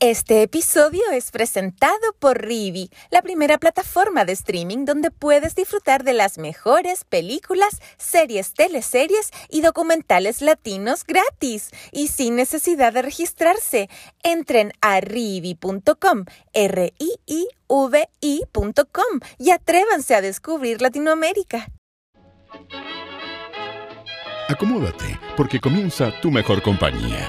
Este episodio es presentado por Rivi, la primera plataforma de streaming donde puedes disfrutar de las mejores películas, series, teleseries y documentales latinos gratis y sin necesidad de registrarse. Entren a rivi.com, r i i v i.com y atrévanse a descubrir Latinoamérica. Acomódate, porque comienza tu mejor compañía.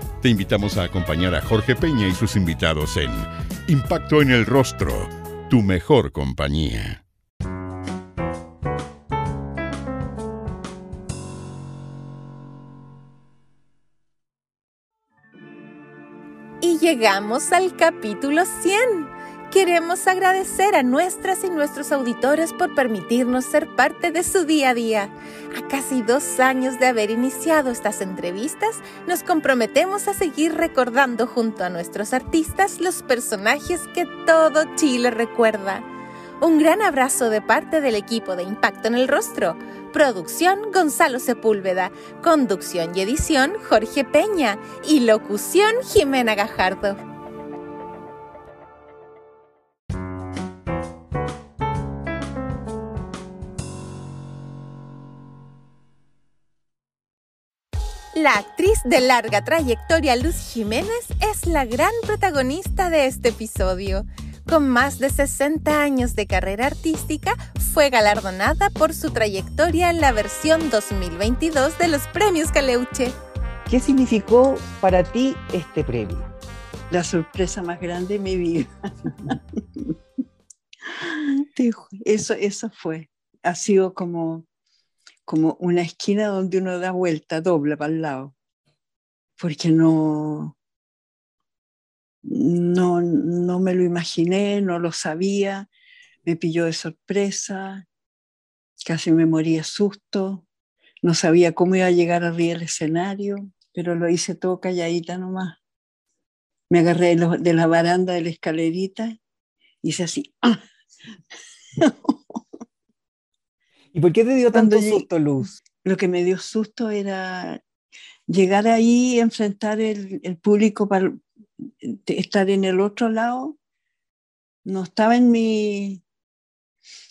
te invitamos a acompañar a Jorge Peña y sus invitados en Impacto en el Rostro, tu mejor compañía. Y llegamos al capítulo 100 Queremos agradecer a nuestras y nuestros auditores por permitirnos ser parte de su día a día. A casi dos años de haber iniciado estas entrevistas, nos comprometemos a seguir recordando junto a nuestros artistas los personajes que todo Chile recuerda. Un gran abrazo de parte del equipo de Impacto en el Rostro. Producción Gonzalo Sepúlveda. Conducción y edición Jorge Peña. Y locución Jimena Gajardo. La actriz de larga trayectoria Luz Jiménez es la gran protagonista de este episodio. Con más de 60 años de carrera artística, fue galardonada por su trayectoria en la versión 2022 de los Premios Caleuche. ¿Qué significó para ti este premio? La sorpresa más grande de mi vida. eso, eso fue. Ha sido como como una esquina donde uno da vuelta, dobla para el lado, porque no, no, no me lo imaginé, no lo sabía, me pilló de sorpresa, casi me moría susto, no sabía cómo iba a llegar arriba del escenario, pero lo hice todo calladita nomás. Me agarré de, la baranda de la escalerita, hice así. ¿Y por qué te dio tanto susto, Luz? Lo que me dio susto era llegar ahí, enfrentar el, el público para estar en el otro lado. No estaba en mi,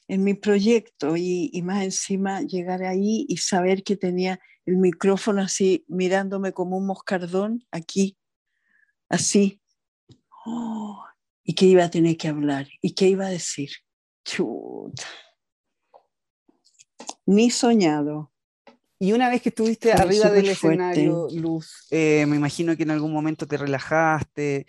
en mi proyecto y, y, más encima llegar ahí y saber que tenía el micrófono así mirándome como un moscardón aquí, así. Oh, y que iba a tener que hablar y qué iba a decir. Chuta ni soñado. Y una vez que estuviste arriba del escenario, Luz, eh, me imagino que en algún momento te relajaste,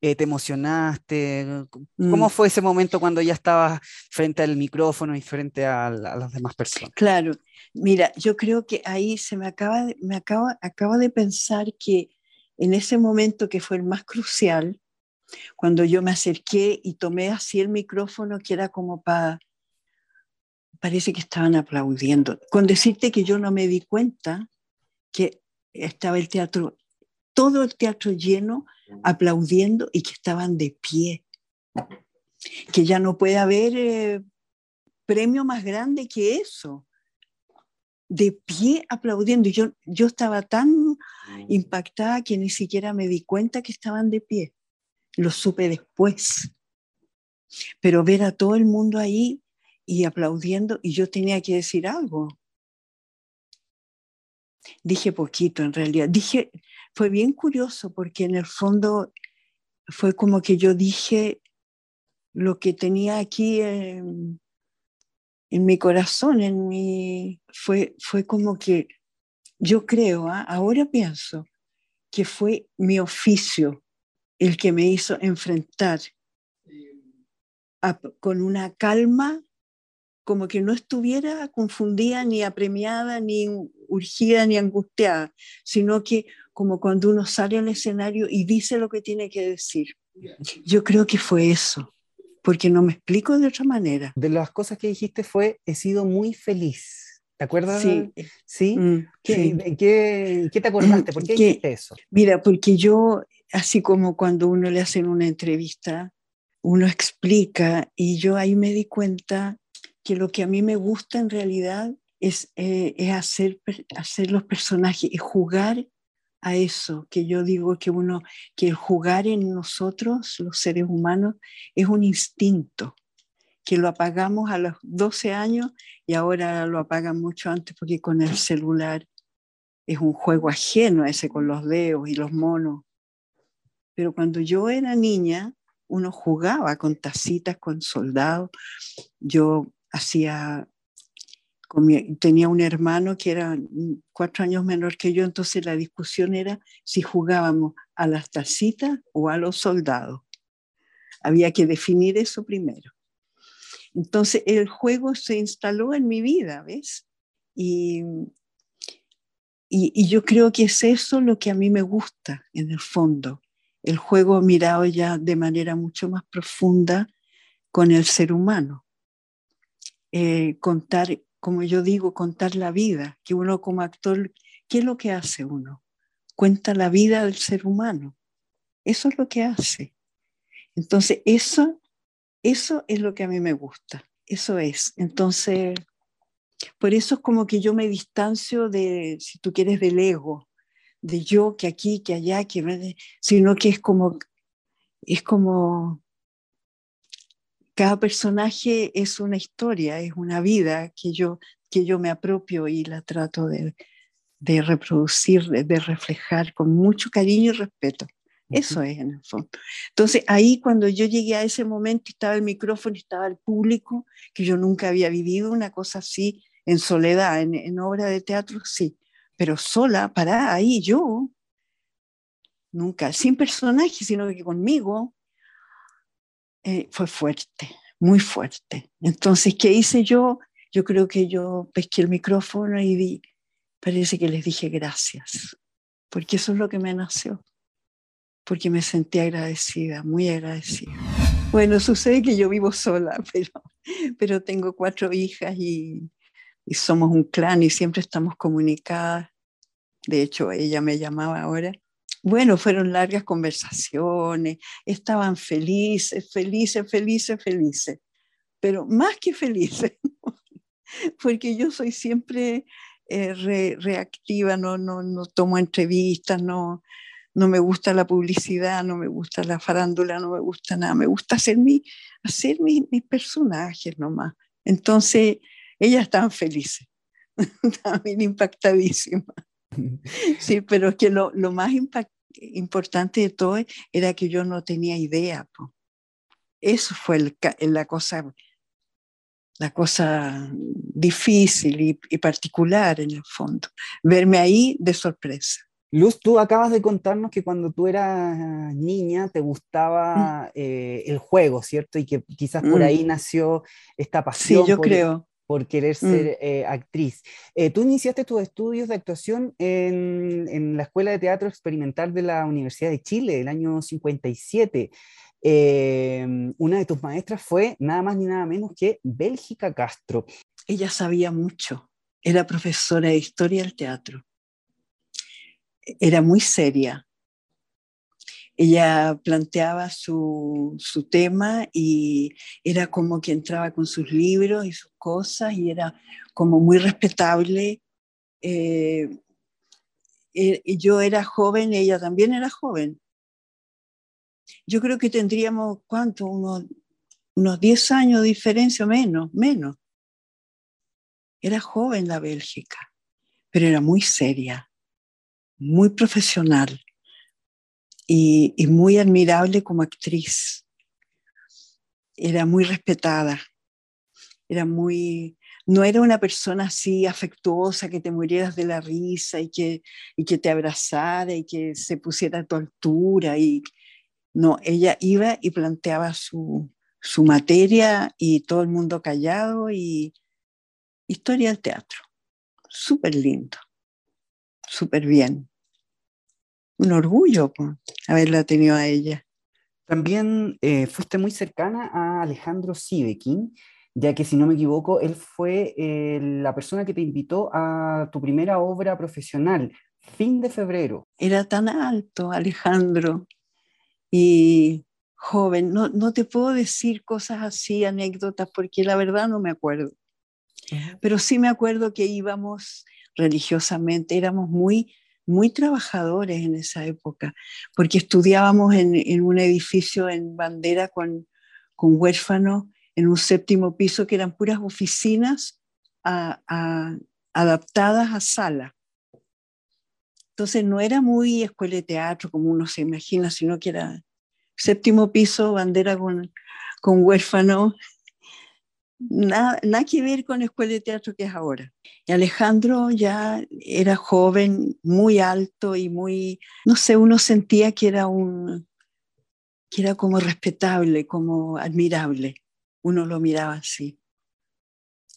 eh, te emocionaste. ¿Cómo mm. fue ese momento cuando ya estabas frente al micrófono y frente a, las demás personas? Claro, mira, yo creo que ahí se me acaba, de, me acaba, acaba de pensar que en ese momento que fue el más crucial, cuando yo me acerqué y tomé así el micrófono, que era como para parece que estaban aplaudiendo. Con decirte que yo no me di cuenta que estaba el teatro, todo el teatro lleno, aplaudiendo y que estaban de pie. Que ya no puede haber eh, premio más grande que eso. De pie aplaudiendo. Yo, yo estaba tan impactada que ni siquiera me di cuenta que estaban de pie. Lo supe después. Pero ver a todo el mundo ahí y aplaudiendo y yo tenía que decir algo. Dije poquito en realidad. Dije, fue bien curioso porque en el fondo fue como que yo dije lo que tenía aquí en, mi corazón, en mi, fue, fue como que yo creo, ¿ah? ahora pienso que fue mi oficio el que me hizo enfrentar con una calma como que no estuviera confundida, ni apremiada, ni urgida, ni angustiada, sino que como cuando uno sale al escenario y dice lo que tiene que decir. Yo creo que fue eso. porque no me explico de otra manera. De las cosas que dijiste fue, he sido muy feliz. ¿Te acuerdas? Sí. ¿Sí? Mm, ¿Qué, sí. qué, qué te acordaste? ¿Por qué Que- dijiste eso? Mira, porque yo, así como cuando uno le hacen una entrevista, uno explica y yo ahí me di cuenta que lo que a mí me gusta en realidad es, eh, es hacer, hacer los personajes y jugar a eso, que yo digo que uno, que el jugar en nosotros, los seres humanos, es un instinto, que lo apagamos a los 12 años y ahora lo apagan mucho antes porque con el celular es un juego ajeno ese con los dedos y los monos. Pero cuando yo era niña, uno jugaba con tacitas, con soldados. Yo hacía, tenía un hermano que era cuatro años menor que yo, entonces la discusión era si jugábamos a las tacitas o a los soldados. Había que definir eso primero. Entonces el juego se instaló en mi vida, ¿ves? Y, y, y yo creo que es eso lo que a mí me gusta en el fondo, el juego mirado ya de manera mucho más profunda con el ser humano. Eh, contar, como yo digo, contar la vida, que uno como actor, ¿qué es lo que hace uno? Cuenta la vida del ser humano. Eso es lo que hace. Entonces, eso, eso es lo que a mí me gusta. Eso es. Entonces, por eso es como que yo me distancio de, si tú quieres, del ego, de yo, que aquí, que allá, que sino que es como, es como, cada personaje es una historia, es una vida que yo, que yo me apropio y la trato de, de reproducir, de, de reflejar con mucho cariño y respeto. Eso es en el fondo. Entonces ahí cuando yo llegué a ese momento estaba el micrófono estaba el público, que yo nunca había vivido una cosa así en soledad, en, en obra de teatro, sí, pero sola, parada ahí yo, nunca, sin personaje, sino que conmigo, eh, fue fuerte, muy fuerte. Entonces, ¿qué hice yo? Yo creo que yo pesqué el micrófono y di, parece que les dije gracias, porque eso es lo que me nació, porque me sentí agradecida, muy agradecida. Bueno, sucede que yo vivo sola, pero, pero tengo cuatro hijas y, y somos un clan y siempre estamos comunicadas. De hecho, ella me llamaba ahora. Bueno, fueron largas conversaciones, estaban felices, felices, felices, felices, pero más que felices, porque yo soy siempre eh, re, reactiva, no, no, no tomo entrevistas, no, no me gusta la publicidad, no me gusta la farándula, no me gusta nada, me gusta hacer, mi, hacer mis, mis personajes nomás. Entonces, ellas estaban felices, bien impactadísimas. Sí, pero es que lo, lo más importante de todo era que yo no tenía idea. Po. Eso fue el, la cosa la cosa difícil y, y, particular en el fondo, verme ahí de sorpresa. Luz, tú acabas de contarnos que cuando tú eras niña te gustaba mm. eh, el juego, ¿cierto? Y que quizás por mm. ahí nació esta pasión. Sí, yo por, creo por querer ser mm. eh, actriz. Eh, tú iniciaste tus estudios de actuación en, en, la Escuela de Teatro Experimental de la Universidad de Chile, el año 57. Eh, una de tus maestras fue nada más ni nada menos que Bélgica Castro. Ella sabía mucho, era profesora de historia del teatro. Era muy seria. Ella planteaba su, su, tema y era como que entraba con sus libros y sus cosas y era como muy respetable. Eh, eh, yo era joven, ella también era joven. Yo creo que tendríamos, ¿cuánto? Unos, unos 10 años de diferencia menos, menos. Era joven la Bélgica, pero era muy seria, muy profesional y, muy admirable como actriz. Era muy respetada, era muy, no era una persona así afectuosa que te murieras de la risa y que, y que te abrazara y que se pusiera a tu altura. Y, no, ella iba y planteaba su, su materia y todo el mundo callado y historia del teatro. Súper lindo, súper bien un orgullo pues, haberla tenido a ella. También eh, fuiste muy cercana a Alejandro Sidekin, ya que si no me equivoco, él fue eh, la persona que te invitó a tu primera obra profesional, Fin de Febrero. Era tan alto, Alejandro, y joven. No, no te puedo decir cosas así, anécdotas, porque la verdad no me acuerdo. Pero sí me acuerdo que íbamos religiosamente, éramos muy, muy trabajadores en esa época, porque estudiábamos en, un edificio en bandera con, con huérfanos en un séptimo piso que eran puras oficinas adaptadas a sala. Entonces no era muy escuela de teatro como uno se imagina, sino que era séptimo piso, bandera con, con huérfano, nada, que ver con escuela de teatro que es ahora. Alejandro ya era joven, muy alto y muy, no sé, uno sentía que era un, que era como respetable, como admirable uno lo miraba así.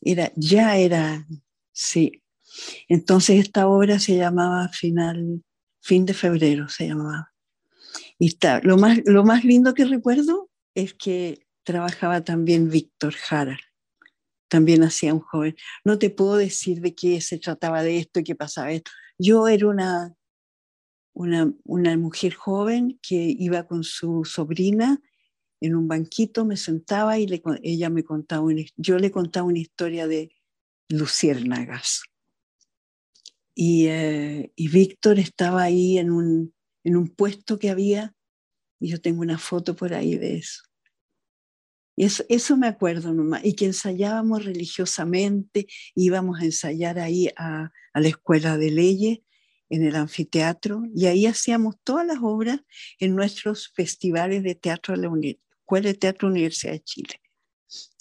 Era, ya era, sí. Entonces esta obra se llamaba Final, Fin de Febrero, se llamaba. Y está, lo, más, lo más lindo que recuerdo es que trabajaba también Víctor Jara. También hacía un joven. No te puedo decir de qué se trataba de esto y qué pasaba esto. Yo era una, una, una mujer joven que iba con su sobrina en un banquito, me sentaba y ella me contaba, yo le contaba una historia de luciérnagas. Y, eh, y Víctor estaba ahí en un, en un puesto que había, y yo tengo una foto por ahí de eso. Eso, me acuerdo nomás, y que ensayábamos religiosamente, íbamos a ensayar ahí a, la escuela de leyes, en el anfiteatro, y ahí hacíamos todas las obras en nuestros festivales de teatro de la Escuela de Teatro Universidad de Chile.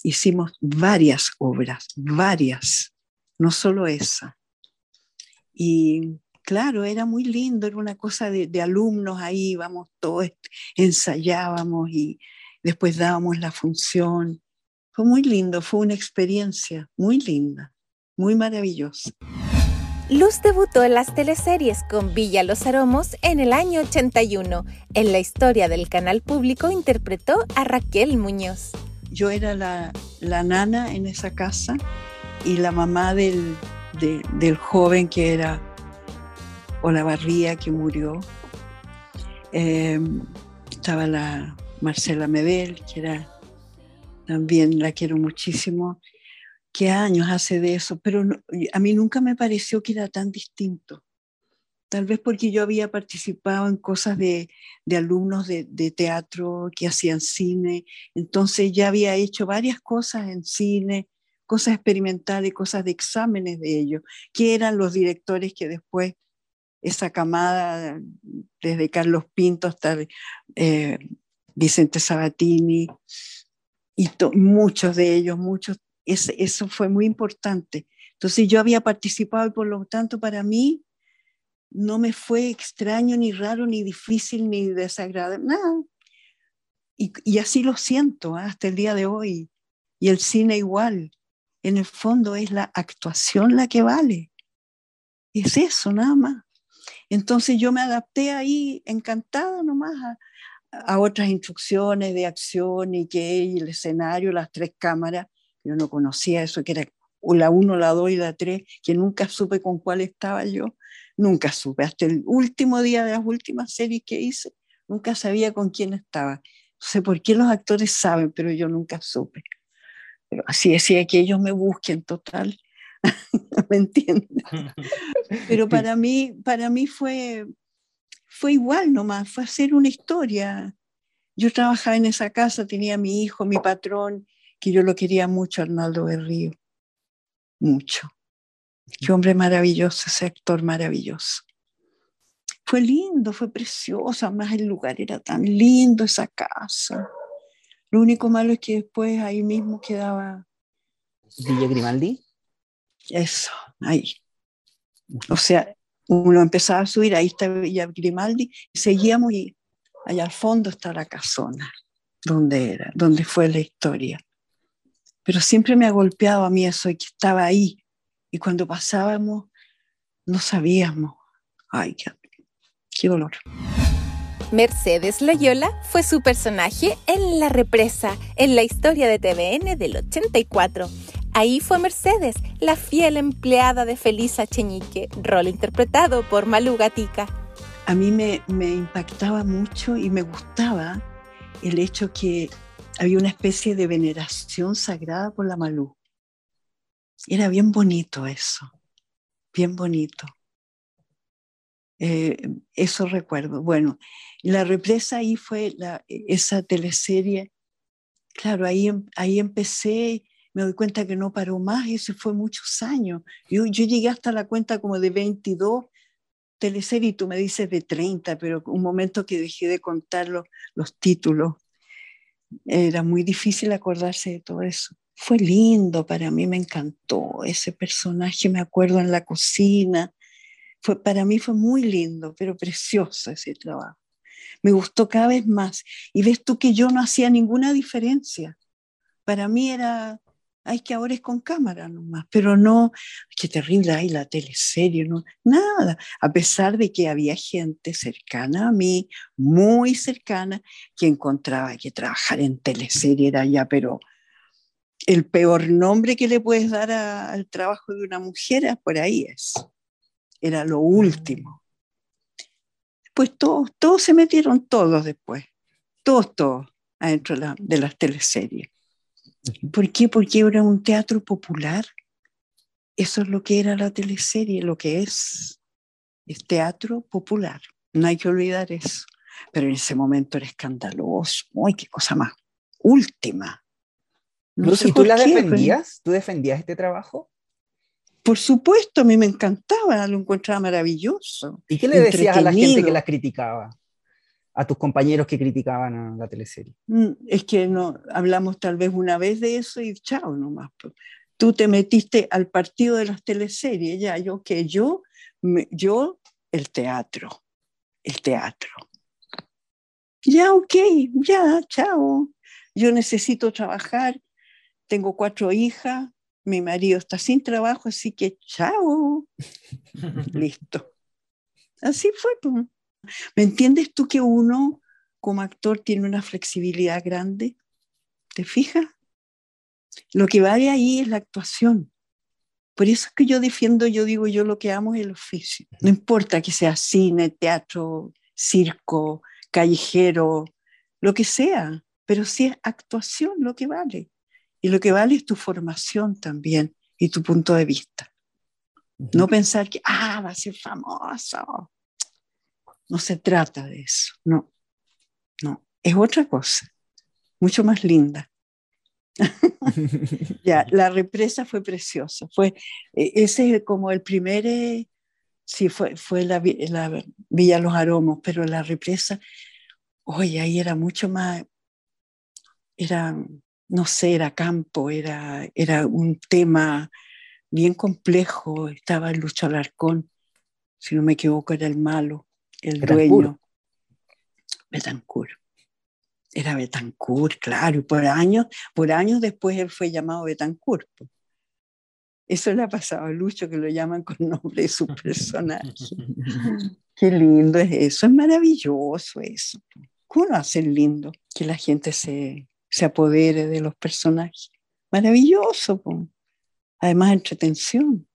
Hicimos varias obras, varias, no solo esa. Y claro, era muy lindo, era una cosa de, alumnos ahí, íbamos todos, ensayábamos y después dábamos la función. Fue muy lindo, fue una experiencia muy linda, muy maravillosa. Luz debutó en las teleseries con Villa Los Aromos en el año 81. En la historia del canal público interpretó a Raquel Muñoz. Yo era la, nana en esa casa y la mamá del, del joven que era Olavarría, que murió. Em, estaba la Marcela Medel, que era también la quiero muchísimo. Qué años hace de eso, pero a mí nunca me pareció que era tan distinto. Tal vez porque yo había participado en cosas de, alumnos de, teatro que hacían cine, entonces ya había hecho varias cosas en cine, cosas experimentales, cosas de exámenes de ellos, que eran los directores que después esa camada, desde Carlos Pinto hasta eh, Vicente Sabatini, y muchos de ellos, muchos eso fue muy importante. Entonces yo había participado y por lo tanto para mí no me fue extraño, ni raro, ni difícil, ni desagradable, nada. Y, así lo siento ¿ah? hasta el día de hoy. Y el cine igual. En el fondo es la actuación la que vale. Es eso, nada más. Entonces yo me adapté ahí encantada nomás a, a otras instrucciones de acción y que el escenario, las tres cámaras, yo no conocía eso, que era la 1, la 2 y la 3, que nunca supe con cuál estaba yo, nunca supe. Hasta el último día de las últimas series que hice, nunca sabía con quién estaba. No sé por qué los actores saben, pero yo nunca supe. Pero así decía que ellos me busquen total. ¿Me entienden? Pero para mí, para mí fue, fue igual nomás, fue hacer una historia. Yo trabajaba en esa casa, tenía mi hijo, mi patrón, que yo lo quería mucho, Arnaldo Berrío, mucho. Qué hombre maravilloso, ese actor maravilloso. Fue lindo, fue precioso, además el lugar era tan lindo, esa casa. Lo único malo es que después ahí mismo quedaba... Villa Grimaldi. Eso, ahí. O sea, uno empezaba a subir, ahí está Villa Grimaldi, y seguíamos y allá al fondo está la casona, donde era, donde fue la historia pero siempre me ha golpeado a mí eso que estaba ahí. Y cuando pasábamos, no sabíamos. Ay, qué, qué dolor. Mercedes Loyola fue su personaje en La Represa, en la historia de TVN del 84. Ahí fue Mercedes, la fiel empleada de Felisa Cheñique, rol interpretado por Malú Gatica. A mí me, me impactaba mucho y me gustaba el hecho que había una especie de veneración sagrada por la Malú. Era bien bonito eso, bien bonito. Eh, eso recuerdo. Bueno, la represa ahí fue la, esa teleserie. Claro, ahí, em, ahí empecé, me doy cuenta que no paró más, y eso fue muchos años. Yo, yo llegué hasta la cuenta como de 22 teleseries y tú me dices de 30, pero un momento que dejé de contar los, los títulos. Era muy difícil acordarse de todo eso. Fue lindo para mí, me encantó ese personaje, me acuerdo en la cocina, para mí fue muy lindo, pero precioso ese trabajo. Me gustó cada vez más. Y ves tú que yo no hacía ninguna diferencia. Para mí era, ay, que ahora es con cámara nomás, pero no, qué terrible, ay, la teleserie, no, nada. A pesar de que había gente cercana a mí, muy cercana, que encontraba que trabajar en teleserie era ya, pero el peor nombre que le puedes dar al trabajo de una mujer, por ahí es era lo último. Pues todos, todos se metieron todos después, todos, todos, adentro de, las teleseries. ¿Por qué? Porque era un teatro popular. Eso es lo que era la teleserie, lo que es. Es teatro popular. No hay que olvidar eso. Pero en ese momento era escandaloso. ¡Uy, qué cosa más! Última. No sé ¿tú la defendías? ¿Tú defendías este trabajo? Por supuesto, a mí me encantaba, lo encontraba maravilloso. ¿Y qué le decías a la gente que la criticaba? A tus compañeros que criticaban a la teleserie. Mm, es que no, hablamos tal vez una vez de eso y chao nomás. Tú te metiste al partido de las teleseries, ya, yo que yo, yo, el teatro, el teatro. Ya, ok, ya, chao. Yo necesito trabajar, tengo cuatro hijas, mi marido está sin trabajo, así que chao. Listo. Así fue. ¿Me entiendes tú que uno como actor tiene una flexibilidad grande? ¿Te fijas? Lo que vale ahí es la actuación. Por eso es que yo defiendo, yo digo, yo lo que amo es el oficio. No importa que sea cine, teatro, circo, callejero, lo que sea, pero si es actuación lo que vale. Y lo que vale es tu formación también y tu punto de vista. No pensar que, ah, va a ser famoso. No se trata de eso, no, no, es otra cosa, mucho más linda. ya, la represa fue preciosa, fue, e, ese es como el primer, eh, sí, fue, fue la, la Villa Los Aromos, pero la represa, oye, ahí era mucho más, era no sé, era campo, era, era un tema bien complejo. Estaba el Lucho Alarcón, si no me equivoco, era el malo, el dueño. Betancourt. Era Betancourt, claro, y por años, por años después él fue llamado Betancourt. Eso le ha pasado a Lucho, que lo llaman con nombre de su personaje. Qué lindo es eso, es maravilloso eso. ¿Cómo lo hacen lindo? Que la gente se, se apodere de los personajes. Maravilloso, además entretención.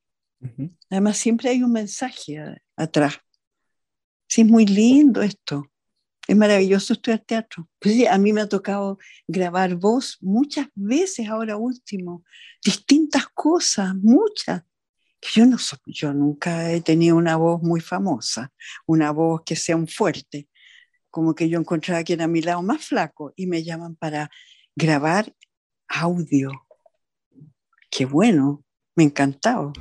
Además siempre hay un mensaje atrás. Sí, es muy lindo esto. Es maravilloso estudiar teatro. Pues a mí me ha tocado grabar voz muchas veces ahora último, distintas cosas, muchas. Yo, no yo nunca he tenido una voz muy famosa, una voz que sea un fuerte como que yo encontraba que era mi lado más flaco y me llaman para grabar audio. Qué bueno, me encantaba.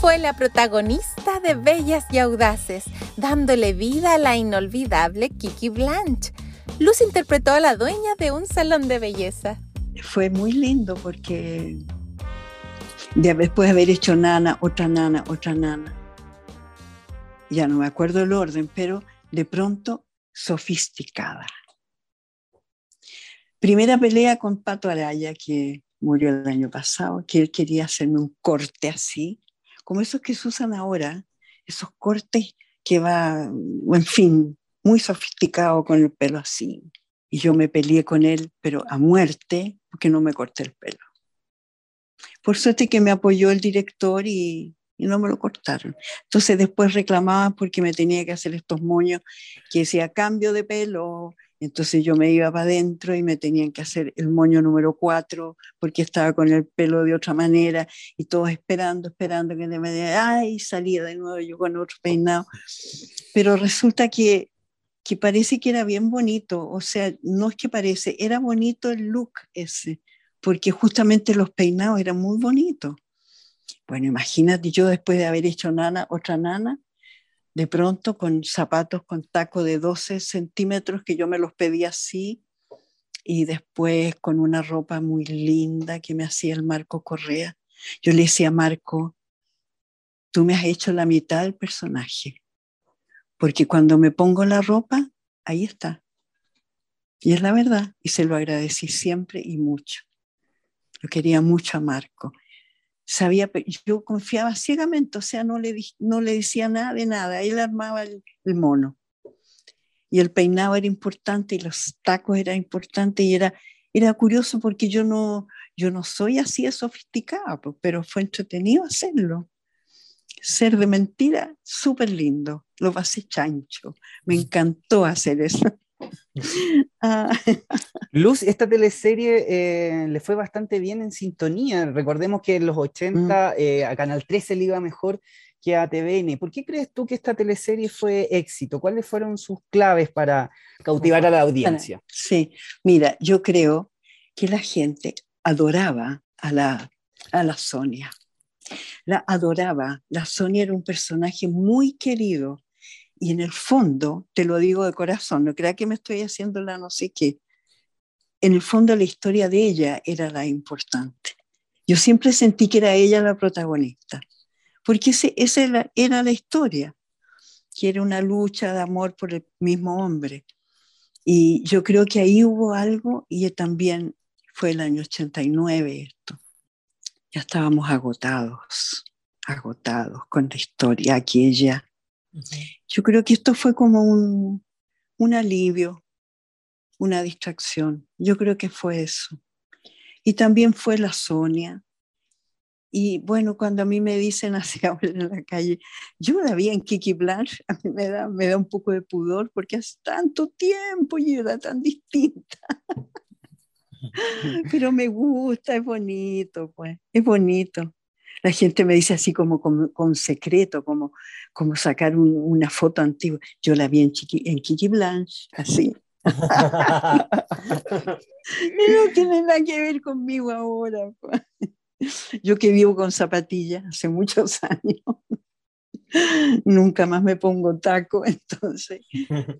Fue la protagonista de Bellas y Audaces, dándole vida a la inolvidable Kiki Blanche. Luz interpretó a la dueña de un salón de belleza. Fue muy lindo porque después de haber hecho nana, otra nana, otra nana, ya no me acuerdo el orden, pero de pronto sofisticada. Primera pelea con Pato Araya, que murió el año pasado, que él quería hacerme un corte así, como esos que se usan ahora, esos cortes que va, en fin, muy sofisticado con el pelo así. Y yo me peleé con él, pero a muerte, porque no me corté el pelo. Por suerte que me apoyó el director y, y no me lo cortaron. Entonces después reclamaban porque me tenía que hacer estos moños que decía cambio de pelo. Entonces yo me iba para adentro y me tenían que hacer el moño número cuatro porque estaba con el pelo de otra manera y todos esperando, esperando que me diera, ay, salía de nuevo yo con otro peinado. Pero resulta que, que parece que era bien bonito, o sea, no es que parece, era bonito el look ese porque justamente los peinados eran muy bonitos. Bueno, imagínate yo después de haber hecho nana, otra nana, de pronto con zapatos con taco de 12 centímetros que yo me los pedí así y después con una ropa muy linda que me hacía el Marco Correa. Yo le decía a Marco, tú me has hecho la mitad del personaje, porque cuando me pongo la ropa, ahí está. Y es la verdad, y se lo agradecí siempre y mucho. Yo quería mucho a Marco. Sabía, yo confiaba ciegamente, o sea, no le, no le decía nada de nada. Él armaba el, mono. Y el peinado era importante y los tacos eran importantes y era, era curioso porque yo no, yo no soy así de sofisticada, pero fue entretenido hacerlo. Ser de mentira, súper lindo. Lo pasé chancho. Me encantó hacer eso. Ah. Luz, esta teleserie eh, le fue bastante bien en sintonía. Recordemos que en los 80 mm. eh, a Canal 13 le iba mejor que a TVN. ¿Por qué crees tú que esta teleserie fue éxito? ¿Cuáles fueron sus claves para cautivar a la audiencia? Sí, mira, yo creo que la gente adoraba a la, a la Sonia. La adoraba. La Sonia era un personaje muy querido y en el fondo, te lo digo de corazón, no crea que me estoy haciendo la no sé qué, en el fondo la historia de ella era la importante. Yo siempre sentí que era ella la protagonista, porque ese, esa era, era la historia, que era una lucha de amor por el mismo hombre. Y yo creo que ahí hubo algo y también fue el año 89 esto. Ya estábamos agotados, agotados con la historia aquella yo creo que esto fue como un, un alivio, una distracción. Yo creo que fue eso. Y también fue la Sonia. Y bueno, cuando a mí me dicen así ahora en la calle, yo la vi en Kiki Blanche, a mí me da, me da un poco de pudor porque hace tanto tiempo y era tan distinta. Pero me gusta, es bonito, pues, es bonito la gente me dice así como con, secreto, como, como sacar una foto antigua. Yo la vi en, en Kiki Blanche, así. no tiene nada que ver conmigo ahora. Pues. Yo que vivo con zapatillas hace muchos años. Nunca más me pongo taco, entonces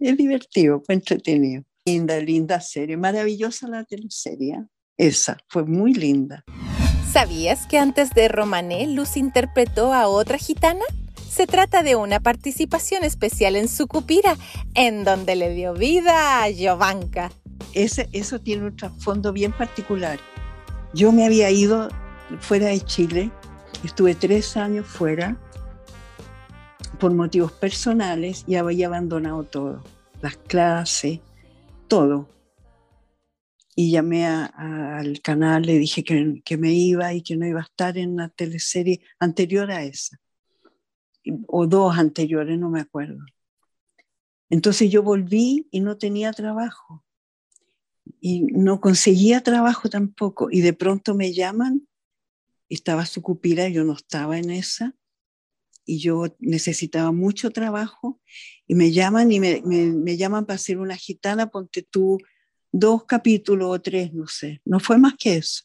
es divertido, fue entretenido. Linda, linda serie, maravillosa la teleserie. Esa fue muy linda. ¿Sabías que antes de Romané, Luz interpretó a otra gitana? Se trata de una participación especial en su cupira, en donde le dio vida a. Ese, eso tiene un trasfondo bien particular. Yo me había ido fuera de Chile, estuve tres años fuera por motivos personales y había abandonado todo, las clases, todo y llamé al canal, le dije que, que, me iba y que no iba a estar en la teleserie anterior a esa, o dos anteriores, no me acuerdo. Entonces yo volví y no tenía trabajo, y no conseguía trabajo tampoco, y de pronto me llaman, estaba su cupira, yo no estaba en esa, y yo necesitaba mucho trabajo, y me llaman y me, me, me llaman para hacer una gitana, ponte tú dos capítulos o tres, no sé. No fue más que eso.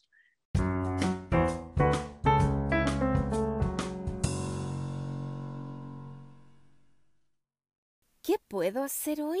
¿Qué puedo hacer hoy?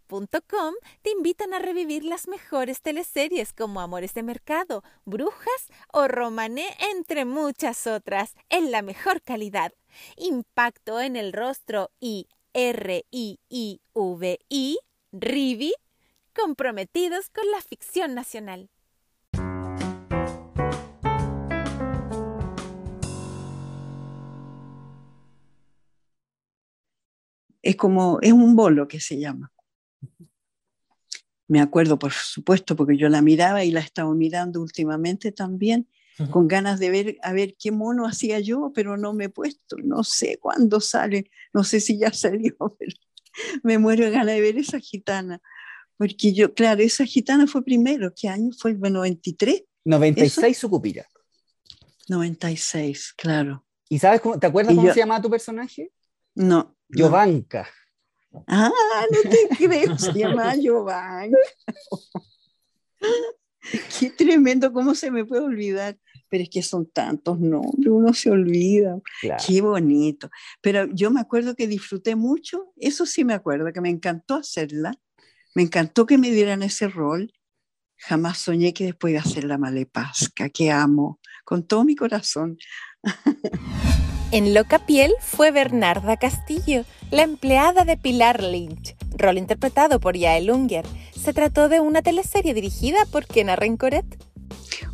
R-I-I-V-I.com te invitan a revivir las mejores teleseries como Amores de Mercado, Brujas o Romané, entre muchas otras, en la mejor calidad. Impacto en el rostro y R-I-I-V-I, Rivi, comprometidos con la ficción nacional. es como, es un bolo que se llama. Me acuerdo, por supuesto, porque yo la miraba y la estaba mirando últimamente también, con ganas de ver a ver qué mono hacía yo, pero no me he puesto, no sé cuándo sale, no sé si ya salió, pero me muero de ganas de ver esa gitana. Porque yo, claro, esa gitana fue primero, ¿qué año fue? ¿El 93? 96 Sucupira. 96, claro. ¿Y sabes cómo, te acuerdas cómo se llamaba tu personaje? No. Jovanka. Ah, no te creo, se llama Jovanka. Qué tremendo, ¿cómo se me puede olvidar? Pero es que son tantos nombres, uno se olvida. Qué bonito. Pero yo me acuerdo que disfruté mucho, eso sí me acuerdo, que me encantó hacerla, me encantó que me dieran ese rol. Jamás soñé que después iba a ser la malepasca, que amo con todo mi corazón. En Loca Piel fue Bernarda Castillo, la empleada de Pilar Lynch, rol interpretado por Yael Unger. Se trató de una teleserie dirigida por Kena Rencoret.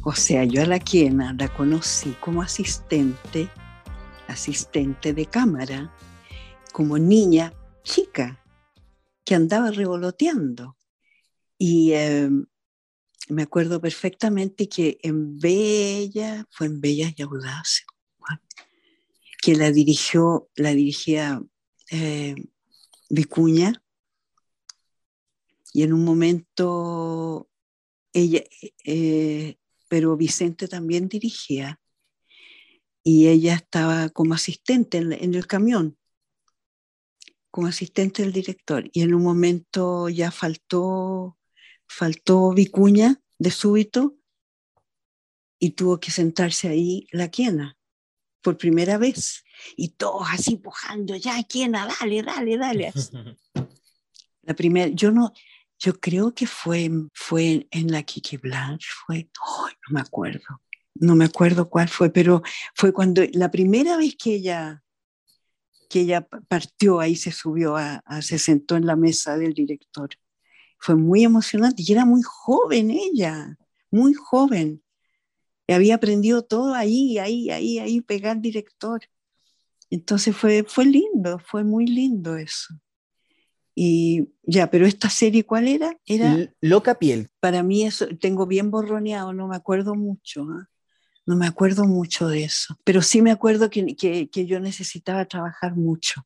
O sea, yo a la Kena la conocí como asistente, asistente de cámara, como niña chica que andaba revoloteando. Y em, me acuerdo perfectamente que en Bella, fue en Bella y Audaces, que la dirigió, la dirigía eh, Vicuña, y en un momento ella, eh, pero Vicente también dirigía, y ella estaba como asistente en, en, el camión, como asistente del director, y en un momento ya faltó, faltó Vicuña de súbito, y tuvo que sentarse ahí la quiena por primera vez. Y todos así pujando, ya, ¿quién? Dale, dale, dale. La primera, yo no, yo creo que fue, fue en la Kiki Blanche, fue, no me acuerdo, no me acuerdo cuál fue, pero fue cuando, la primera vez que ella, que ella partió, ahí se subió, a, se sentó en la mesa del director. Fue muy emocionante y era muy joven ella, muy joven había aprendido todo ahí, ahí, ahí, ahí, pegar director. Entonces fue, fue lindo, fue muy lindo eso. Y ya, pero esta serie, ¿cuál era? Era Loca Piel. Para mí eso tengo bien borroneado, no me acuerdo mucho. ¿ah? No me acuerdo mucho de eso. Pero sí me acuerdo que, que, que yo necesitaba trabajar mucho.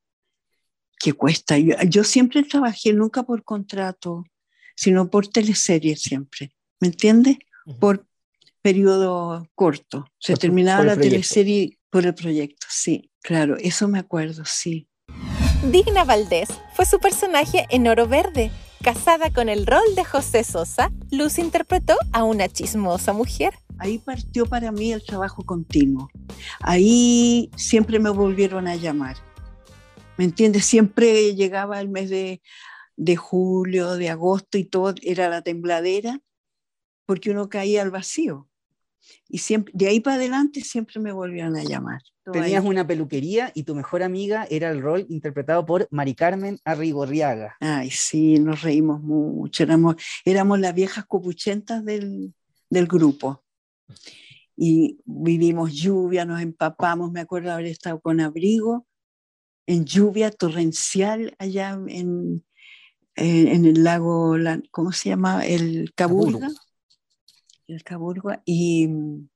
Que cuesta. Yo, yo, siempre trabajé, nunca por contrato, sino por teleserie siempre. ¿Me entiendes? Por periodo corto. Se terminaba la teleserie por el proyecto, sí, claro, eso me acuerdo, sí. Digna Valdés fue su personaje en Oro Verde. Casada con el rol de José Sosa, Luz interpretó a una chismosa mujer. Ahí partió para mí el trabajo continuo. Ahí siempre me volvieron a llamar. ¿Me entiendes? Siempre llegaba el mes de, de julio, de agosto y todo era la tembladera porque uno caía al vacío. Y siempre, de ahí para adelante siempre me volvieron a llamar. Tenías una peluquería y tu mejor amiga era el rol interpretado por Mari Carmen Arrigorriaga. Ay, sí, nos reímos mucho. Éramos, éramos las viejas copuchentas del, del grupo. Y vivimos lluvia, nos empapamos. Me acuerdo haber estado con abrigo en lluvia torrencial allá en, en, el lago, ¿cómo se llama? El Caburga el Caburgua y mm,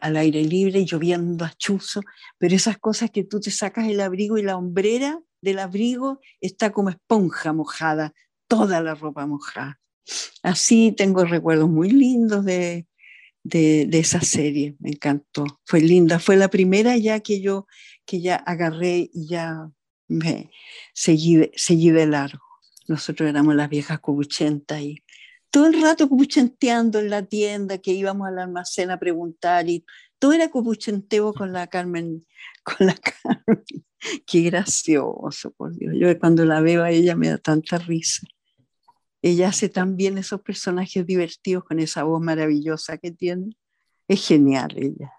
al aire libre, lloviendo a chuzo, pero esas cosas que tú te sacas el abrigo y la hombrera del abrigo está como esponja mojada, toda la ropa mojada. Así tengo recuerdos muy lindos de, de, esa serie, me encantó, fue linda, fue la primera ya que yo que ya agarré y ya me seguí, seguí de largo. Nosotros éramos las viejas cubuchentas y todo el rato cupuchenteando en la tienda, que íbamos al almacén a preguntar y todo era cupuchenteo con la Carmen, con la Carmen. Qué gracioso, por Dios. Yo cuando la veo a ella me da tanta risa. Ella hace tan bien esos personajes divertidos con esa voz maravillosa que tiene. Es genial ella.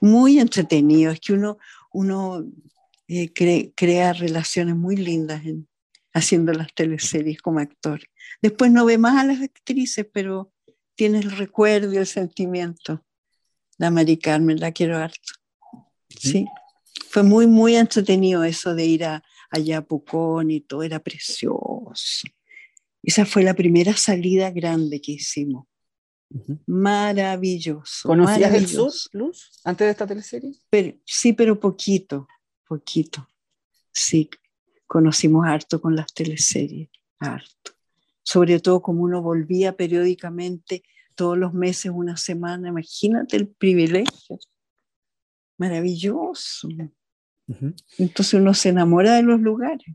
Muy entretenido. Es que uno, uno eh, crea relaciones muy lindas en, haciendo las teleseries como actor. Después no ve más a las actrices, pero tiene el recuerdo y el sentimiento. La Mari Carmen, la quiero harto. Sí. Fue muy, muy entretenido eso de ir a, allá a Pucón y todo, era precioso. Esa fue la primera salida grande que hicimos. Maravilloso. ¿Conocías el sur, Luz, antes de esta teleserie? Pero, sí, pero poquito, poquito. Sí, conocimos harto con las teleseries, harto. Sobre todo como uno volvía periódicamente todos los meses, una semana. Imagínate el privilegio. Maravilloso. Entonces uno se enamora de los lugares.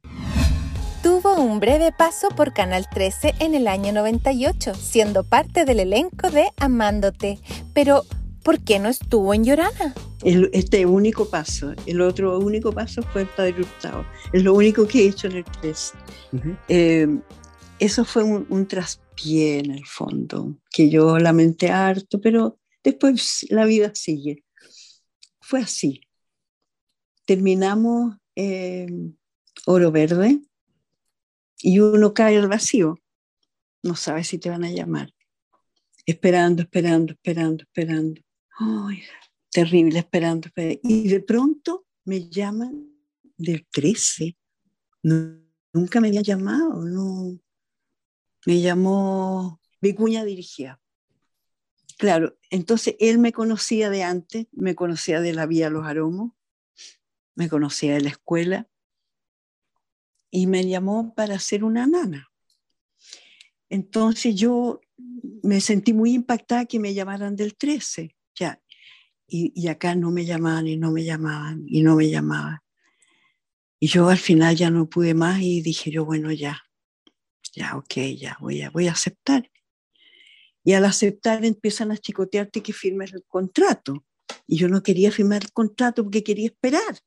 Tuvo un breve paso por Canal 13 en el año 98, siendo parte del elenco de Amándote. Pero, ¿por qué no estuvo en Llorana? este único paso, el otro único paso fue el Padre Hurtado. Es lo único que he hecho en el 13. Eh, eso fue un, un traspié en el fondo, que yo lamenté harto, pero después la vida sigue. Fue así. Terminamos eh, Oro Verde y uno cae al vacío, no sabe si te van a llamar. Esperando, esperando, esperando, esperando. Terrible, esperando, Y de pronto me llaman del 13. nunca me había llamado, no. Me llamó Vicuña dirigía. Claro, entonces él me conocía de antes, me conocía de la Vía Los Aromos, me conocía de la escuela, y me llamó para ser una nana. Entonces yo me sentí muy impactada que me llamaran del 13, ya. Y, acá no me llamaban y no me llamaban y no me llamaban. Y yo al final ya no pude más y dije yo, bueno, ya, ya, ok, ya, voy a, voy a aceptar. Y al aceptar empiezan a chicotearte que firmes el contrato. Y yo no quería firmar el contrato porque quería esperar.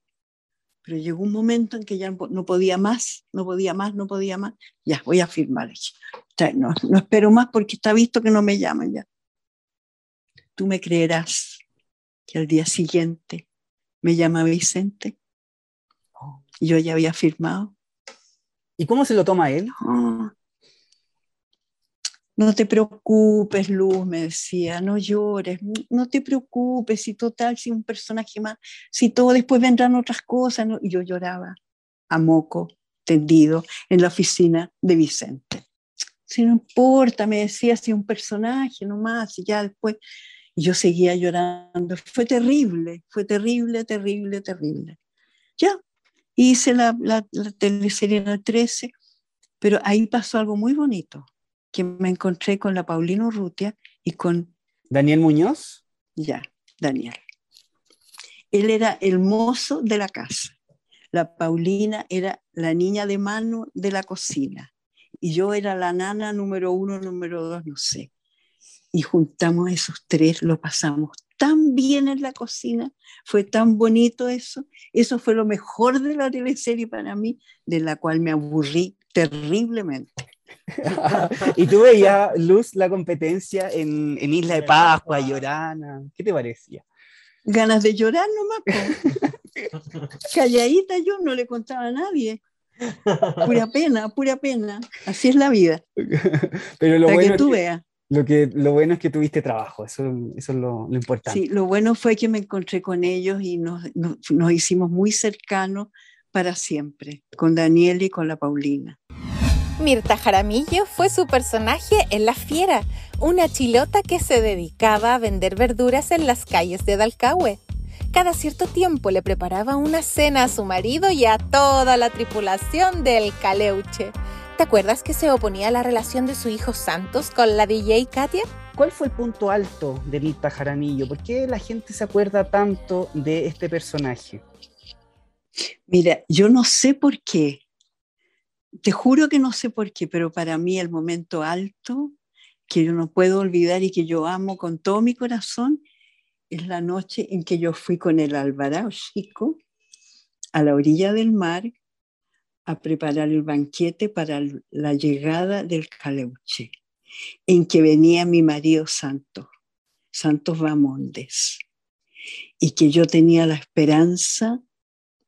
Pero llegó un momento en que ya no podía más, no podía más, no podía más. Ya, voy a firmar. No, no espero más porque está visto que no me llaman ya. Tú me creerás que al día siguiente me llama Vicente. Y yo ya había firmado. ¿Y cómo se lo toma él? Oh, no te preocupes, Luz, me decía, no llores, no te preocupes, si total, si un personaje más, si todo después vendrán otras cosas. Y yo lloraba a moco, tendido, en la oficina de Vicente. Si no importa, me decía, si un personaje nomás, y ya después. Y yo seguía llorando. Fue terrible, fue terrible, terrible, terrible. Ya, hice la, la, la teleserie en el 13, pero ahí pasó algo muy bonito que me encontré con la Paulina Urrutia y con... Daniel Muñoz. Ya, Daniel. Él era el mozo de la casa. La Paulina era la niña de mano de la cocina. Y yo era la nana número uno, número dos, no sé. Y juntamos esos tres, lo pasamos tan bien en la cocina, fue tan bonito eso. Eso fue lo mejor de la teleserie para mí, de la cual me aburrí terriblemente. y tú veías, Luz, la competencia en, en Isla de Pascua, Llorana. ¿Qué te parecía? Ganas de llorar nomás. Calladita yo no le contaba a nadie. Pura pena, pura pena. Así es la vida. Pero lo Para bueno que tú veas. Lo, que, lo bueno es que tuviste trabajo, eso, eso es lo, lo, importante. Sí, lo bueno fue que me encontré con ellos y nos, nos, nos hicimos muy cercanos para siempre, con Daniel y con la Paulina. Mirta Jaramillo fue su personaje en La Fiera, una chilota que se dedicaba a vender verduras en las calles de Dalcahue. Cada cierto tiempo le preparaba una cena a su marido y a toda la tripulación del Caleuche. ¿Te acuerdas que se oponía a la relación de su hijo Santos con la DJ Katia? ¿Cuál fue el punto alto de Mirta Jaramillo? ¿Por qué la gente se acuerda tanto de este personaje? Mira, yo no sé por qué, te juro que no sé por qué, pero para mí el momento alto que yo no puedo olvidar y que yo amo con todo mi corazón es la noche en que yo fui con el Alvarado chico a la orilla del mar a preparar el banquete para la llegada del Caleuche, en que venía mi marido santo, Santos Ramondes, y que yo tenía la esperanza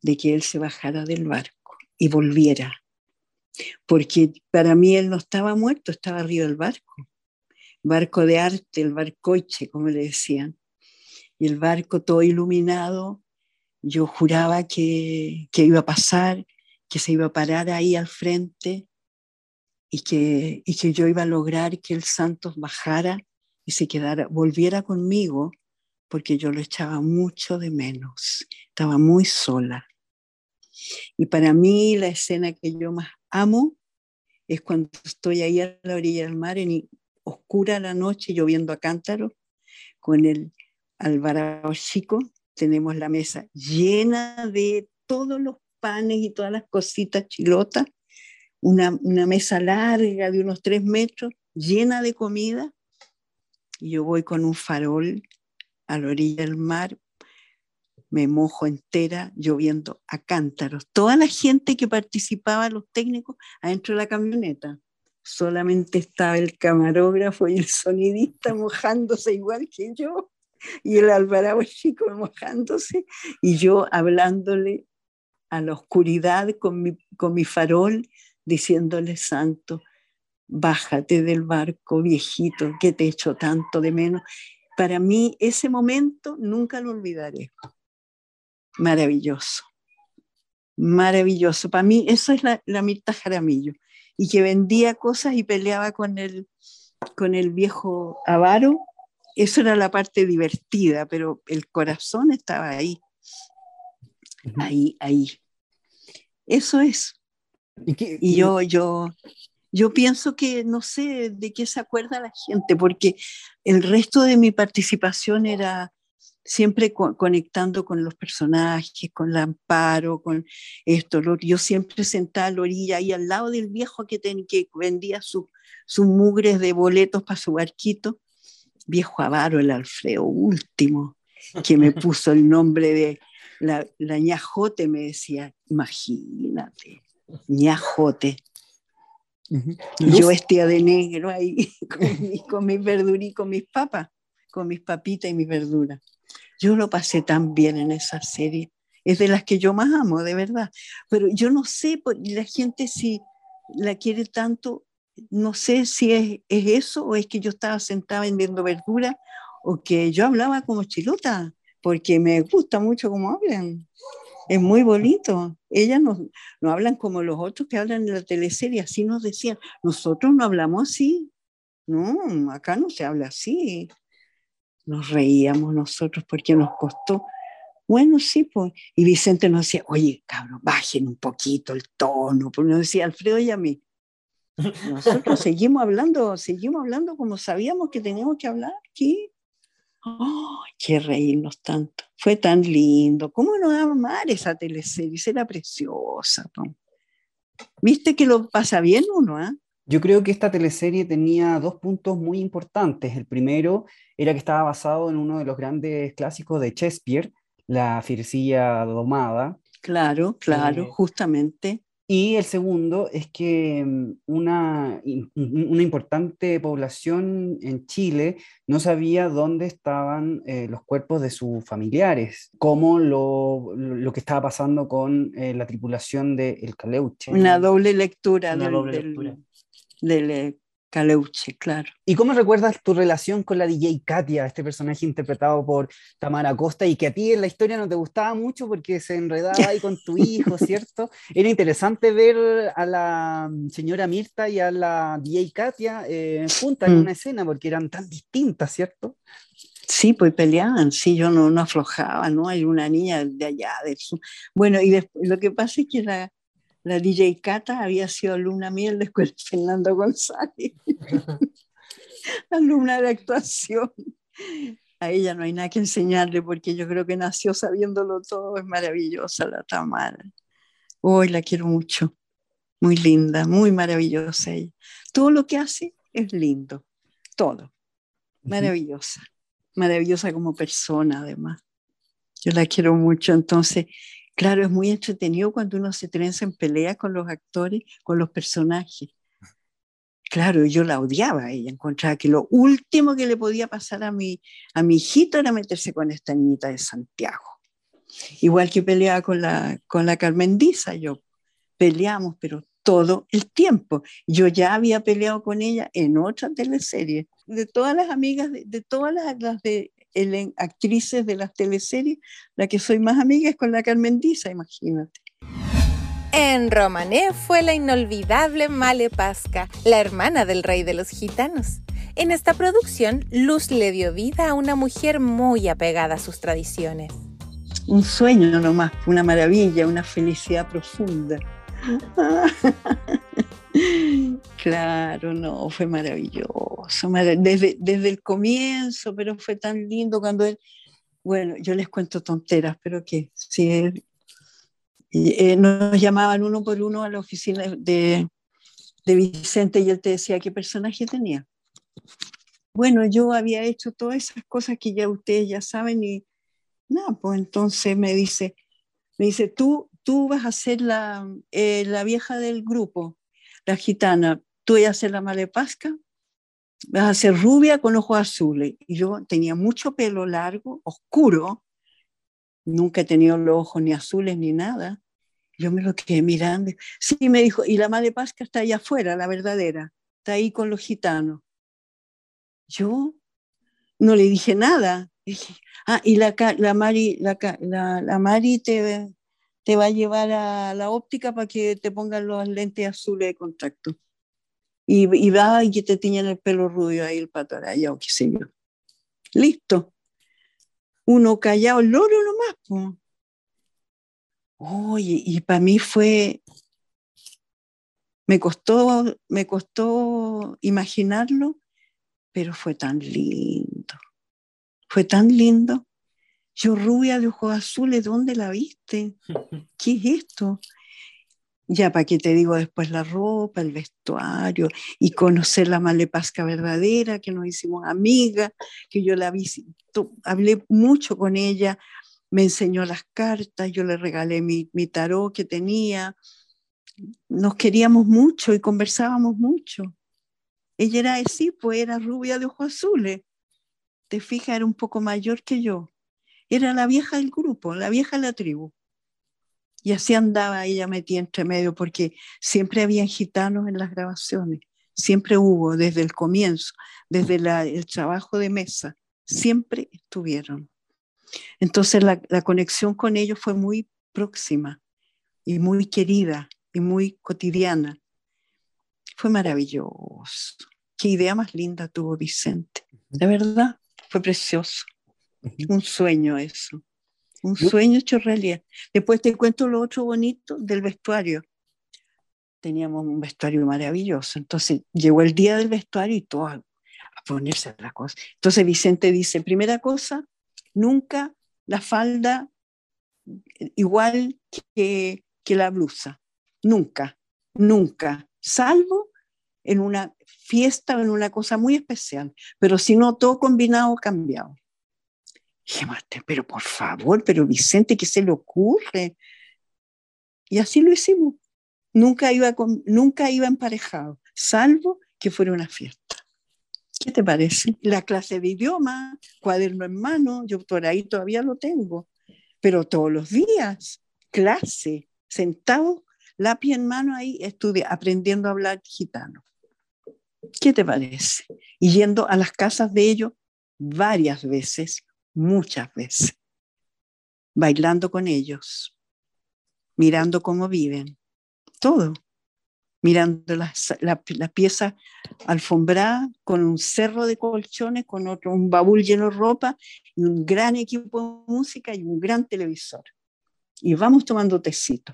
de que él se bajara del barco y volviera, porque para mí él no estaba muerto, estaba arriba del barco, barco de arte, el barcoche, como le decían, y el barco todo iluminado, yo juraba que, que iba a pasar que se iba a parar ahí al frente y que, y que yo iba a lograr que el Santos bajara y se quedara, volviera conmigo, porque yo lo echaba mucho de menos, estaba muy sola. Y para mí la escena que yo más amo es cuando estoy ahí a la orilla del mar, en oscura la noche, lloviendo a cántaro, con el alvarado chico, tenemos la mesa llena de todos los panes y todas las cositas chilotas, una, mesa larga de unos tres metros, llena de comida, y yo voy con un farol a la orilla del mar, me mojo entera lloviendo a cántaros. Toda la gente que participaba, los técnicos, adentro de la camioneta. Solamente estaba el camarógrafo y el sonidista mojándose igual que yo, y el Alvarado chico mojándose, y yo hablándole a la oscuridad con mi, con mi farol, diciéndole, Santo, bájate del barco, viejito, que te echo tanto de menos. Para mí ese momento nunca lo olvidaré. Maravilloso, maravilloso. Para mí eso es la, la Mirta Jaramillo. Y que vendía cosas y peleaba con el, con el viejo avaro. Eso era la parte divertida, pero el corazón estaba ahí ahí, ahí. Eso es. ¿Y, yo, yo, yo pienso que no sé de qué se acuerda la gente, porque el resto de mi participación era siempre conectando con los personajes, con la amparo, con esto. Yo siempre sentada a la orilla, ahí al lado del viejo que, que vendía sus mugres de boletos para su barquito, viejo avaro, el Alfredo último, que me puso el nombre de la, ñajote me decía, imagínate, ñajote. Yo vestía de negro ahí con, mis verduras y con mis papas, con mis papitas y mis verduras. Yo lo pasé tan bien en esa serie. Es de las que yo más amo, de verdad. Pero yo no sé, la gente si la quiere tanto, no sé si es, es eso o es que yo estaba sentada vendiendo verdura o que yo hablaba como chilota porque me gusta mucho cómo hablan. Es muy bonito. Ellas no, no hablan como los otros que hablan en la teleserie, así nos decían. Nosotros no hablamos así. No, acá no se habla así. Nos reíamos nosotros porque nos costó. Bueno, sí, pues. Y Vicente nos decía, oye, cabrón, bajen un poquito el tono. Porque nos decía Alfredo y a mí. Nosotros seguimos hablando, seguimos hablando como sabíamos que teníamos que hablar aquí. ¡Oh, qué reírnos tanto! Fue tan lindo. ¿Cómo no amar esa teleserie? Era preciosa. ¿Viste que lo pasa bien uno? ah? Yo creo que esta teleserie tenía dos puntos muy importantes. El primero era que estaba basado en uno de los grandes clásicos de Shakespeare, La Fiercilla Domada. Claro, claro, eh, justamente. Y el segundo es que mm, una, una importante población en Chile no sabía dónde estaban eh, los cuerpos de sus familiares, como lo, lo que estaba pasando con eh, la tripulación de El Caleuche. Una doble lectura, una doble lectura. del, eh, Caleuche, claro. ¿Y cómo recuerdas tu relación con la DJ Katia, este personaje interpretado por Tamara Costa y que a ti en la historia no te gustaba mucho porque se enredaba ahí con tu hijo, ¿cierto? Era interesante ver a la señora Mirta y a la DJ Katia eh, juntas en mm. una escena porque eran tan distintas, ¿cierto? Sí, pues peleaban, sí, yo no, no aflojaba, ¿no? Hay una niña de allá, de Bueno, y lo que pasa es que la, la DJ Cata había sido alumna mía en la escuela Fernando González, alumna de actuación. A ella no hay nada que enseñarle porque yo creo que nació sabiéndolo todo, es maravillosa la Tamara. Hoy la quiero mucho, muy linda, muy maravillosa ella. Todo lo que hace es lindo, todo. Maravillosa, maravillosa como persona además. Yo la quiero mucho, entonces Claro, es muy entretenido cuando uno se trenza en pelea con los actores, con los personajes. Claro, yo la odiaba ella, encontraba que lo último que le podía pasar a mi, a mi hijito era meterse con esta niñita de Santiago. Igual que peleaba con la, con la Carmendiza, yo peleamos, pero todo el tiempo. Yo ya había peleado con ella en otra teleserie. De todas las amigas, de, todas las, de, actrices de las teleseries, la que soy más amiga es con la Carmendiza, imagínate. En Romané fue la inolvidable Male Pasca, la hermana del rey de los gitanos. En esta producción, Luz le dio vida a una mujer muy apegada a sus tradiciones. Un sueño nomás, una maravilla, una felicidad profunda. Claro, no, fue maravilloso, desde, desde el comienzo, pero fue tan lindo cuando él, bueno, yo les cuento tonteras, pero que si él, eh, nos llamaban uno por uno a la oficina de, de Vicente y él te decía qué personaje tenía. Bueno, yo había hecho todas esas cosas que ya ustedes ya saben y nada, pues entonces me dice, me dice, tú tú vas a ser la, eh, la vieja del grupo, la gitana, tú vas a ser la malepasca, vas a ser rubia con ojos azules. Y yo tenía mucho pelo largo, oscuro, nunca he tenido los ojos ni azules ni nada. Yo me lo quedé mirando. Sí, me dijo, y la malepasca está allá afuera, la verdadera, está ahí con los gitanos. Yo no le dije nada. ah, y la, la Mari, la, la, la Mari te, te va a llevar a la óptica para que te pongan los lentes azules de contacto. Y, va y que te tiñan el pelo rubio ahí el pato o qué sé yo. Listo. Uno callado, loro nomás. Oye, y para mí fue, me costó, me costó imaginarlo, pero fue tan lindo. Fue tan lindo yo rubia de ojos azules, ¿dónde la viste? ¿Qué es esto? Ya, ¿para qué te digo después la ropa, el vestuario y conocer la malepasca verdadera, que nos hicimos amigas, que yo la vi, hablé mucho con ella, me enseñó las cartas, yo le regalé mi, mi tarot que tenía, nos queríamos mucho y conversábamos mucho. Ella era así, pues era rubia de ojos azules. Te fijas, era un poco mayor que yo. Era la vieja del grupo, la vieja de la tribu. Y así andaba ella metida entre medio, porque siempre había gitanos en las grabaciones, siempre hubo desde el comienzo, desde el trabajo de mesa, siempre estuvieron. Entonces la, la conexión con ellos fue muy próxima y muy querida y muy cotidiana. Fue maravilloso. Qué idea más linda tuvo Vicente. De verdad, fue precioso. Un sueño eso. Un sueño hecho realidad. Después te cuento lo otro bonito del vestuario. Teníamos un vestuario maravilloso. Entonces llegó el día del vestuario y todo a, ponerse la cosa. Entonces Vicente dice, primera cosa, nunca la falda igual que, que la blusa. Nunca, nunca. Salvo en una fiesta o en una cosa muy especial. Pero si no, todo combinado, cambiado. Dije, pero por favor, pero Vicente, ¿qué se le ocurre? Y así lo hicimos. Nunca iba, nunca iba emparejado, salvo que fuera una fiesta. ¿Qué te parece? La clase de idioma, cuaderno en mano, yo por ahí todavía lo tengo, pero todos los días, clase, sentado, lápiz en mano ahí, estudia, aprendiendo a hablar gitano. ¿Qué te parece? Y yendo a las casas de ellos varias veces muchas veces, bailando con ellos, mirando cómo viven, todo, mirando la, la, pieza alfombrada con un cerro de colchones, con otro, un baúl lleno de ropa, y un gran equipo de música y un gran televisor. Y vamos tomando tecito,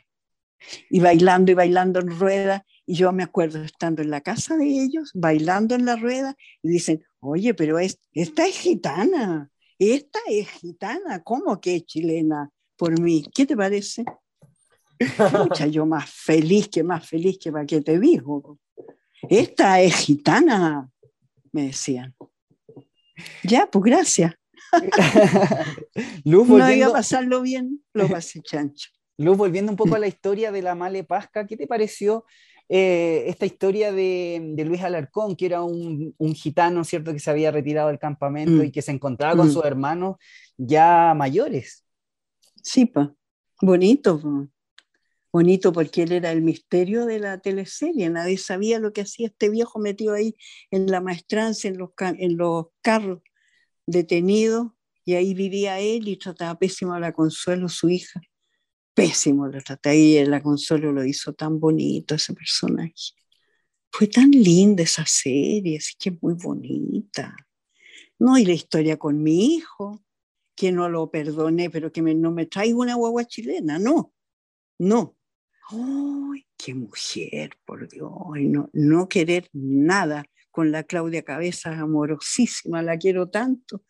y bailando y bailando en rueda. Y yo me acuerdo estando en la casa de ellos, bailando en la rueda, y dicen, oye, pero es, esta es gitana, esta es gitana, ¿cómo que es chilena por mí? ¿Qué te parece? Mucha, yo más feliz que más feliz que para qué te digo. Esta es gitana, me decían. Ya, pues gracias. no iba a pasarlo bien, lo pasé chancho. Luz, volviendo un poco a la historia de la Male Pasca, ¿qué te pareció eh, esta historia de, Luis Alarcón, que era un, gitano, ¿cierto?, que se había retirado del campamento y mm. que se encontraba con mm. sus hermanos ya mayores. Sí, pues, bonito, bonito porque él era el misterio de la teleserie, nadie sabía lo que hacía este viejo metido ahí en la maestranza, en los, en los carros detenidos, y ahí vivía él y trataba pésimo a la Consuelo, su hija pésimo lo traté y la Consuelo lo hizo tan bonito ese personaje. Fue tan linda esa serie, así que muy bonita. No, y la historia con mi hijo, que no lo perdoné, pero que no me traiga una guagua chilena, no, no. ¡Ay, qué mujer, por Dios! No, no querer nada con la Claudia Cabeza, amorosísima, la quiero tanto.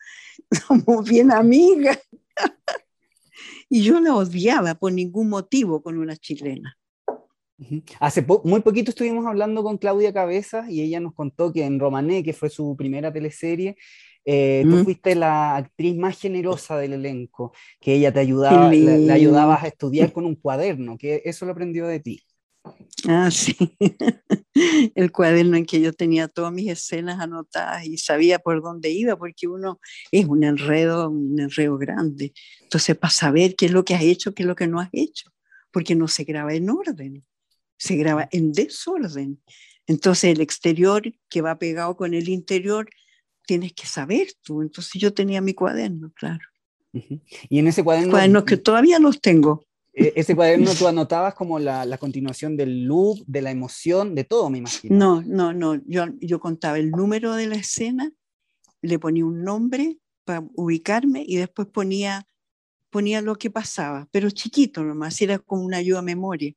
Somos bien amigas. Y yo la odiaba por ningún motivo con una chilena. Hace muy poquito estuvimos hablando con Claudia Cabezas y ella nos contó que en Romané, que fue su primera teleserie, eh, tú fuiste la actriz más generosa del elenco, que ella te ayudaba, le, le, ayudabas a estudiar con un cuaderno, que eso lo aprendió de ti. Ah, sí. El cuaderno en que yo tenía todas mis escenas anotadas y sabía por dónde iba, porque uno es un enredo, un enredo grande. Entonces, para saber qué es lo que has hecho, qué es lo que no has hecho, porque no se graba en orden, se graba en desorden. Entonces, el exterior que va pegado con el interior, tienes que saber tú. Entonces, yo tenía mi cuaderno, claro. Y en ese cuaderno... Cuadernos que todavía los tengo. E, ese cuaderno tú anotabas como la, la, continuación del loop, de la emoción, de todo, me imagino. No, no, no. Yo, yo contaba el número de la escena, le ponía un nombre para ubicarme y después ponía, ponía lo que pasaba, pero chiquito nomás, era como una ayuda a memoria.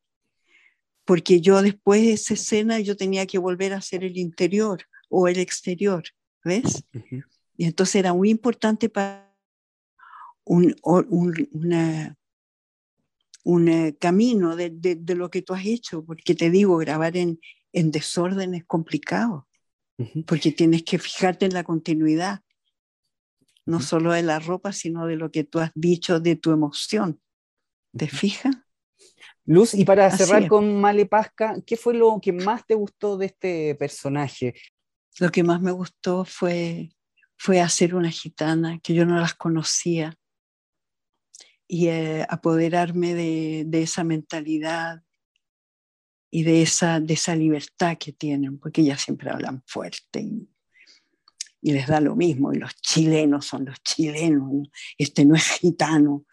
Porque yo después de esa escena yo tenía que volver a hacer el interior o el exterior, ¿ves? Y entonces era muy importante para un, un, una, un eh, camino de, de, lo que tú has hecho, porque te digo, grabar en, en desorden es complicado, porque tienes que fijarte en la continuidad, no solo de la ropa, sino de lo que tú has dicho, de tu emoción. ¿Te fijas? Luz, y para cerrar con Male Pasca, ¿qué fue lo que más te gustó de este personaje? Lo que más me gustó fue, fue hacer una gitana, que yo no las conocía, y eh, apoderarme de, de, esa mentalidad y de esa, de esa libertad que tienen, porque ellas siempre hablan fuerte y, les da lo mismo, y los chilenos son los chilenos, este no es gitano.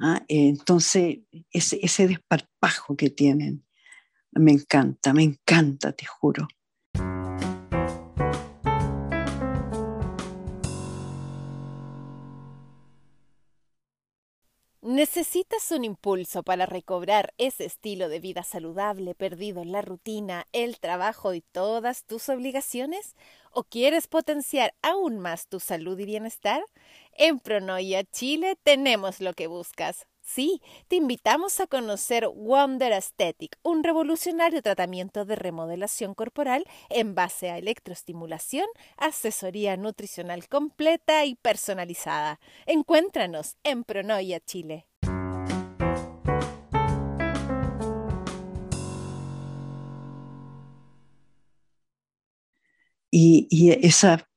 ¿ah? Entonces, ese, ese desparpajo que tienen, me encanta, me encanta, te juro. ¿Necesitas un impulso para recobrar ese estilo de vida saludable perdido en la rutina, el trabajo y todas tus obligaciones? ¿O quieres potenciar aún más tu salud y bienestar? En Pronoia Chile tenemos lo que buscas. Sí, te invitamos a conocer Wonder Aesthetic, un revolucionario tratamiento de remodelación corporal en base a electroestimulación, asesoría nutricional completa y personalizada. Encuéntranos en Pronoia Chile. Y, esa,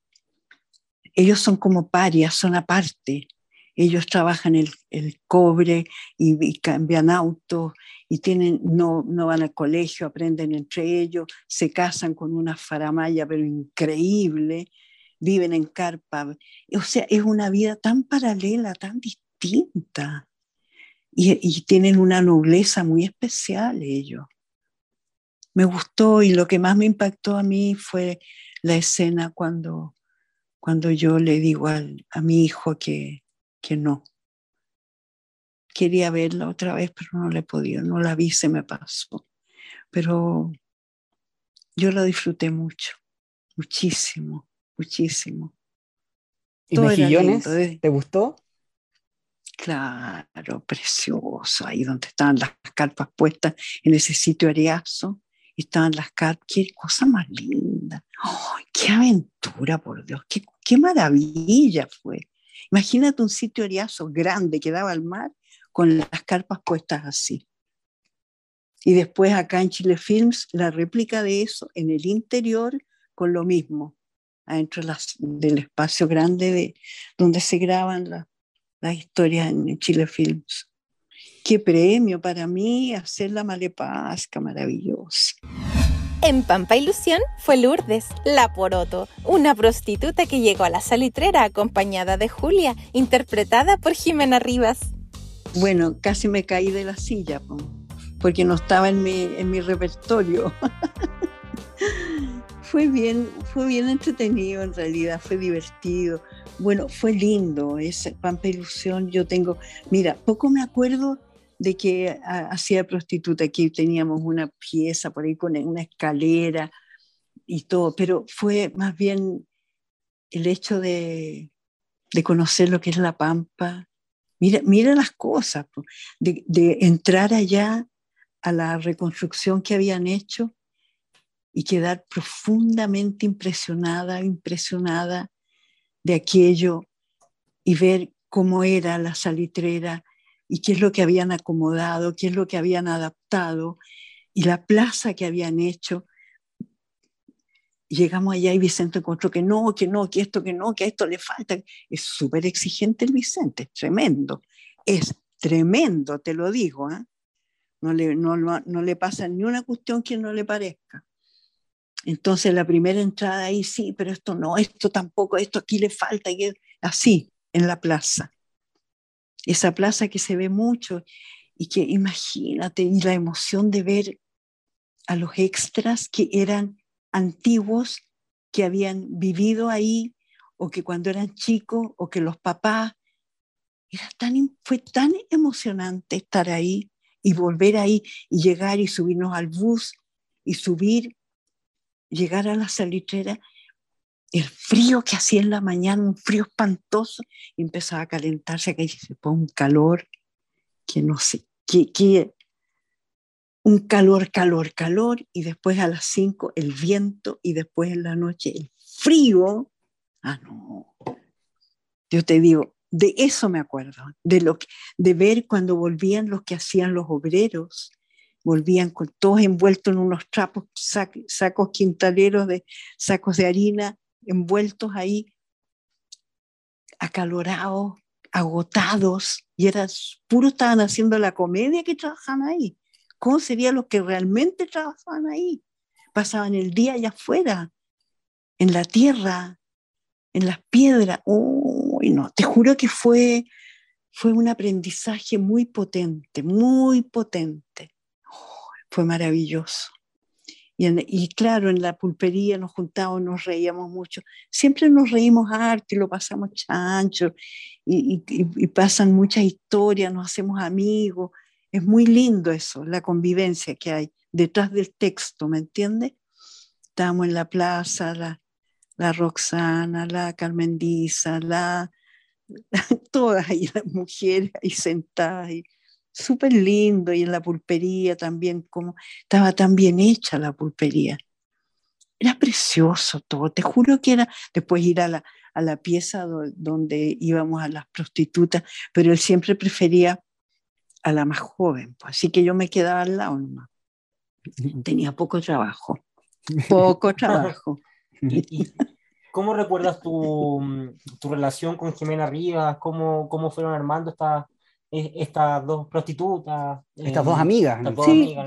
ellos son como parias, son aparte ellos trabajan el, el cobre y, cambian autos y tienen, no, no van al colegio, aprenden entre ellos, se casan con una faramaya pero increíble, viven en carpa. O sea, es una vida tan paralela, tan distinta. Y, y tienen una nobleza muy especial ellos. Me gustó y lo que más me impactó a mí fue la escena cuando, cuando yo le digo a mi hijo que, que no. Quería verla otra vez, pero no la he podido, no la vi, se me pasó. Pero yo la disfruté mucho, muchísimo, muchísimo. ¿Y Mejillones? ¿Te gustó? Claro, precioso, ahí donde estaban las carpas puestas en ese sitio ariazo, estaban las carpas, qué cosa más linda, qué aventura, por Dios, qué, qué maravilla fue. Imagínate un sitio ariazo grande que daba al mar con las carpas puestas así. Y después acá en Chile Films, la réplica de eso en el interior con lo mismo, adentro del espacio grande de, donde se graban las historias en Chile Films. Qué premio para mí hacer la malepasca maravillosa. En Pampa Ilusión fue Lourdes, la Poroto, una prostituta que llegó a la salitrera acompañada de Julia, interpretada por Jimena Rivas. Bueno, casi me caí de la silla, porque no estaba en mi, en mi repertorio. fue bien, fue bien entretenido en realidad, fue divertido. Bueno, fue lindo, esa Pampa Ilusión. Yo tengo, mira, poco me acuerdo de que hacía prostituta, aquí teníamos una pieza por ahí con una escalera y todo, pero fue más bien el hecho de, conocer lo que es la pampa. Mira, mira las cosas, de, de entrar allá a la reconstrucción que habían hecho y quedar profundamente impresionada, impresionada de aquello y ver cómo era la salitrera y qué es lo que habían acomodado, qué es lo que habían adaptado y la plaza que habían hecho. Llegamos allá y Vicente encontró que no, que no, que esto, que no, que a esto le falta. Es súper exigente el Vicente, es tremendo. Es tremendo, te lo digo. ¿eh? No, le, no, no, le pasa ni una cuestión que no le parezca. Entonces la primera entrada ahí sí, pero esto no, esto tampoco, esto aquí le falta, y así en la plaza esa plaza que se ve mucho y que imagínate, y la emoción de ver a los extras que eran antiguos, que habían vivido ahí, o que cuando eran chicos, o que los papás, era tan, fue tan emocionante estar ahí y volver ahí y llegar y subirnos al bus y subir, llegar a la salitrera el frío que hacía en la mañana, un frío espantoso, empezaba a calentarse, que se pone un calor que no sé, que, un calor, calor, calor, y después a las 5 el viento, y después en la noche el frío. Ah, no. Yo te digo, de eso me acuerdo, de, lo de ver cuando volvían los que hacían los obreros, volvían con todos envueltos en unos trapos, sacos quintaleros de sacos de harina, envueltos ahí, acalorados, agotados, y eran puro estaban haciendo la comedia que trabajaban ahí. ¿Cómo serían los que realmente trabajaban ahí? Pasaban el día allá afuera, en la tierra, en las piedras. Uy, no, te juro que fue, fue un aprendizaje muy potente, muy potente. fue maravilloso. Y, claro, en la pulpería nos juntábamos, nos reíamos mucho. Siempre nos reímos harto y lo pasamos chancho y, y, pasan muchas historias, nos hacemos amigos. Es muy lindo eso, la convivencia que hay detrás del texto, ¿me entiendes? Estábamos en la plaza, la, la Roxana, la Carmendiza, la, todas ahí las mujeres ahí sentadas. Y, súper lindo y en la pulpería también, como estaba tan bien hecha la pulpería. Era precioso todo, te juro que era después ir a la, a la pieza donde íbamos a las prostitutas, pero él siempre prefería a la más joven, pues, así que yo me quedaba al lado nomás. Tenía poco trabajo, poco trabajo. ¿Cómo recuerdas tu, tu, relación con Jimena Rivas? ¿Cómo, cómo fueron armando esta, estas dos prostitutas. Estas dos amigas.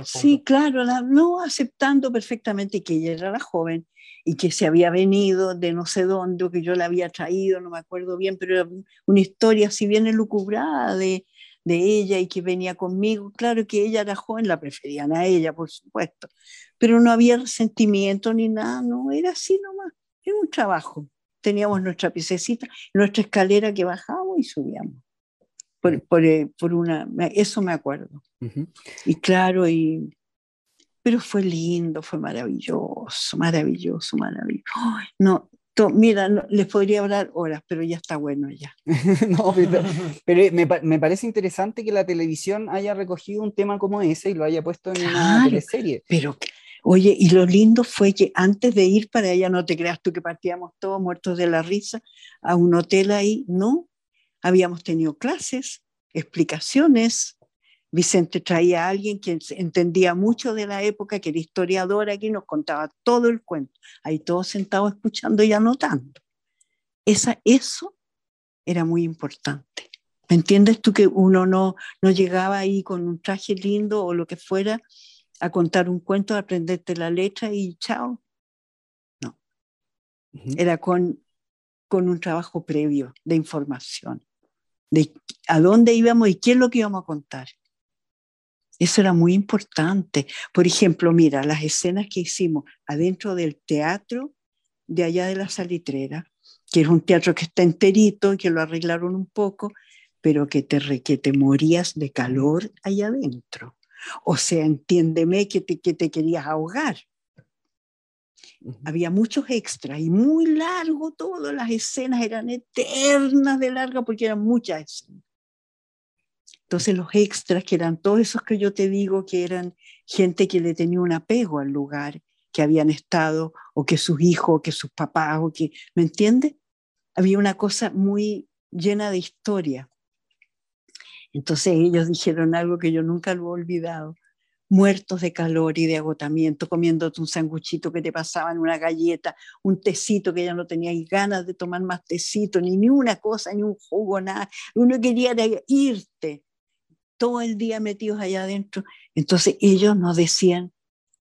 sí, claro, no aceptando perfectamente que ella era la joven y que se había venido de no sé dónde, o que yo la había traído, no me acuerdo bien, pero era una historia así bien elucubrada de, de ella y que venía conmigo. Claro que ella era joven, la preferían a ella, por supuesto, pero no había resentimiento ni nada, no, era así nomás, era un trabajo. Teníamos nuestra piececita, nuestra escalera que bajábamos y subíamos por, eh, por, una, eso me acuerdo. Y claro, y, pero fue lindo, fue maravilloso, maravilloso, maravilloso. no, mira, les podría hablar horas, pero ya está bueno ya. no, pero, me, me, parece interesante que la televisión haya recogido un tema como ese y lo haya puesto en una teleserie. Pero, oye, y lo lindo fue que antes de ir para allá, no te creas tú que partíamos todos muertos de la risa a un hotel ahí, no, habíamos tenido clases explicaciones. Vicente traía a alguien que entendía mucho de la época, que era historiador aquí, nos contaba todo el cuento. Ahí todos sentados escuchando y anotando. Esa, eso era muy importante. ¿Me entiendes tú que uno no, no llegaba ahí con un traje lindo o lo que fuera a contar un cuento, a aprenderte la letra y chao? No. Era con, con un trabajo previo de información, de a dónde íbamos y qué es lo que íbamos a contar. Eso era muy importante. Por ejemplo, mira, las escenas que hicimos adentro del teatro de allá de la salitrera, que es un teatro que está enterito y que lo arreglaron un poco, pero que te, que te morías de calor allá adentro. O sea, entiéndeme que te, que te querías ahogar. Había muchos extras y muy largo todo, las escenas eran eternas de larga porque eran muchas escenas. Entonces los extras, que eran todos esos que yo te digo, que eran gente que le tenía un apego al lugar, que habían estado, o que sus hijos, o que sus papás, o que, ¿me entiendes? Había una cosa muy llena de historia. Entonces ellos dijeron algo que yo nunca lo he olvidado, muertos de calor y de agotamiento, comiéndote un sanguchito que te pasaban, una galleta, un tecito que ya no tenías ganas de tomar más tecito, ni, ni una cosa, ni un jugo, nada. Uno quería irte todo el día metidos allá adentro. Entonces ellos nos decían,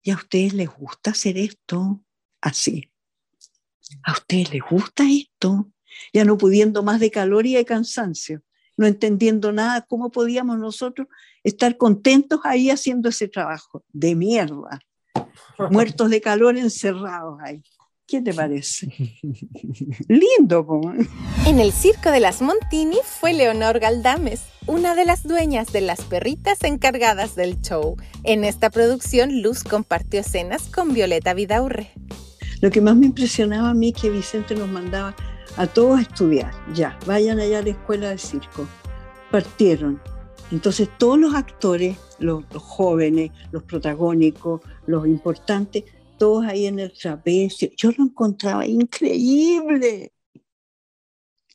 ¿y a ustedes les gusta hacer esto? Así. ¿A ustedes les gusta esto? Ya no pudiendo más de calor y de cansancio no entendiendo nada, ¿cómo podíamos nosotros estar contentos ahí haciendo ese trabajo? De mierda, muertos de calor encerrados ahí. ¿Qué te parece? Lindo. Como. En el circo de las Montini fue Leonor Galdames, una de las dueñas de las perritas encargadas del show. En esta producción, Luz compartió escenas con Violeta Vidaurre. Lo que más me impresionaba a mí es que Vicente nos mandaba a todos estudiar, ya, vayan allá a la escuela de circo. Partieron. Entonces todos los actores, los, jóvenes, los protagónicos, los importantes, todos ahí en el trapecio, yo lo encontraba increíble.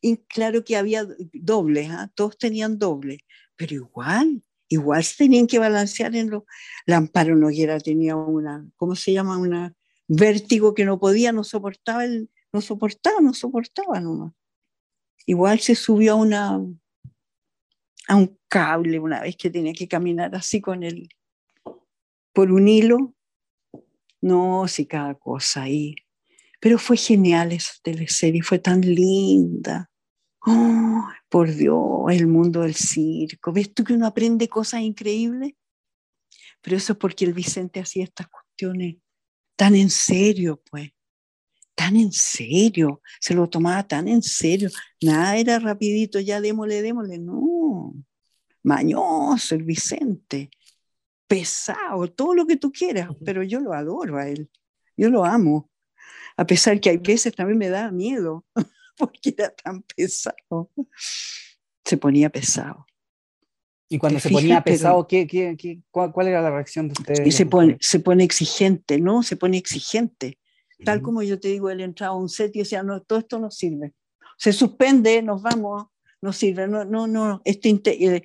Y claro que había dobles, ¿ah? todos tenían doble, pero igual, igual se tenían que balancear en los... Lamparo Noguera tenía una, ¿cómo se llama? Una vértigo que no podía, no soportaba el, no soportaba, no soportaba nomás. Igual se subió a una a un cable una vez que tenía que caminar así con él por un hilo. No, sí, cada cosa ahí. Pero fue genial esa teleserie, fue tan linda. Oh, por Dios, el mundo del circo. ¿Ves tú que uno aprende cosas increíbles? Pero eso es porque el Vicente hacía estas cuestiones tan en serio, pues tan en serio, se lo tomaba tan en serio, nada era rapidito, ya démosle, démosle, no, mañoso el Vicente, pesado, todo lo que tú quieras, pero yo lo adoro a él, yo lo amo, a pesar que hay veces también me da miedo, porque era tan pesado, se ponía pesado. Y cuando se ponía pesado, ¿qué, qué, qué, cuál, era la reacción de ustedes? Se pone, se pone exigente, ¿no? Se pone exigente. Tal como yo te digo, él entraba a un set y decía, no, todo esto no sirve. Se suspende, nos vamos, no sirve, no, no, no, este, eh,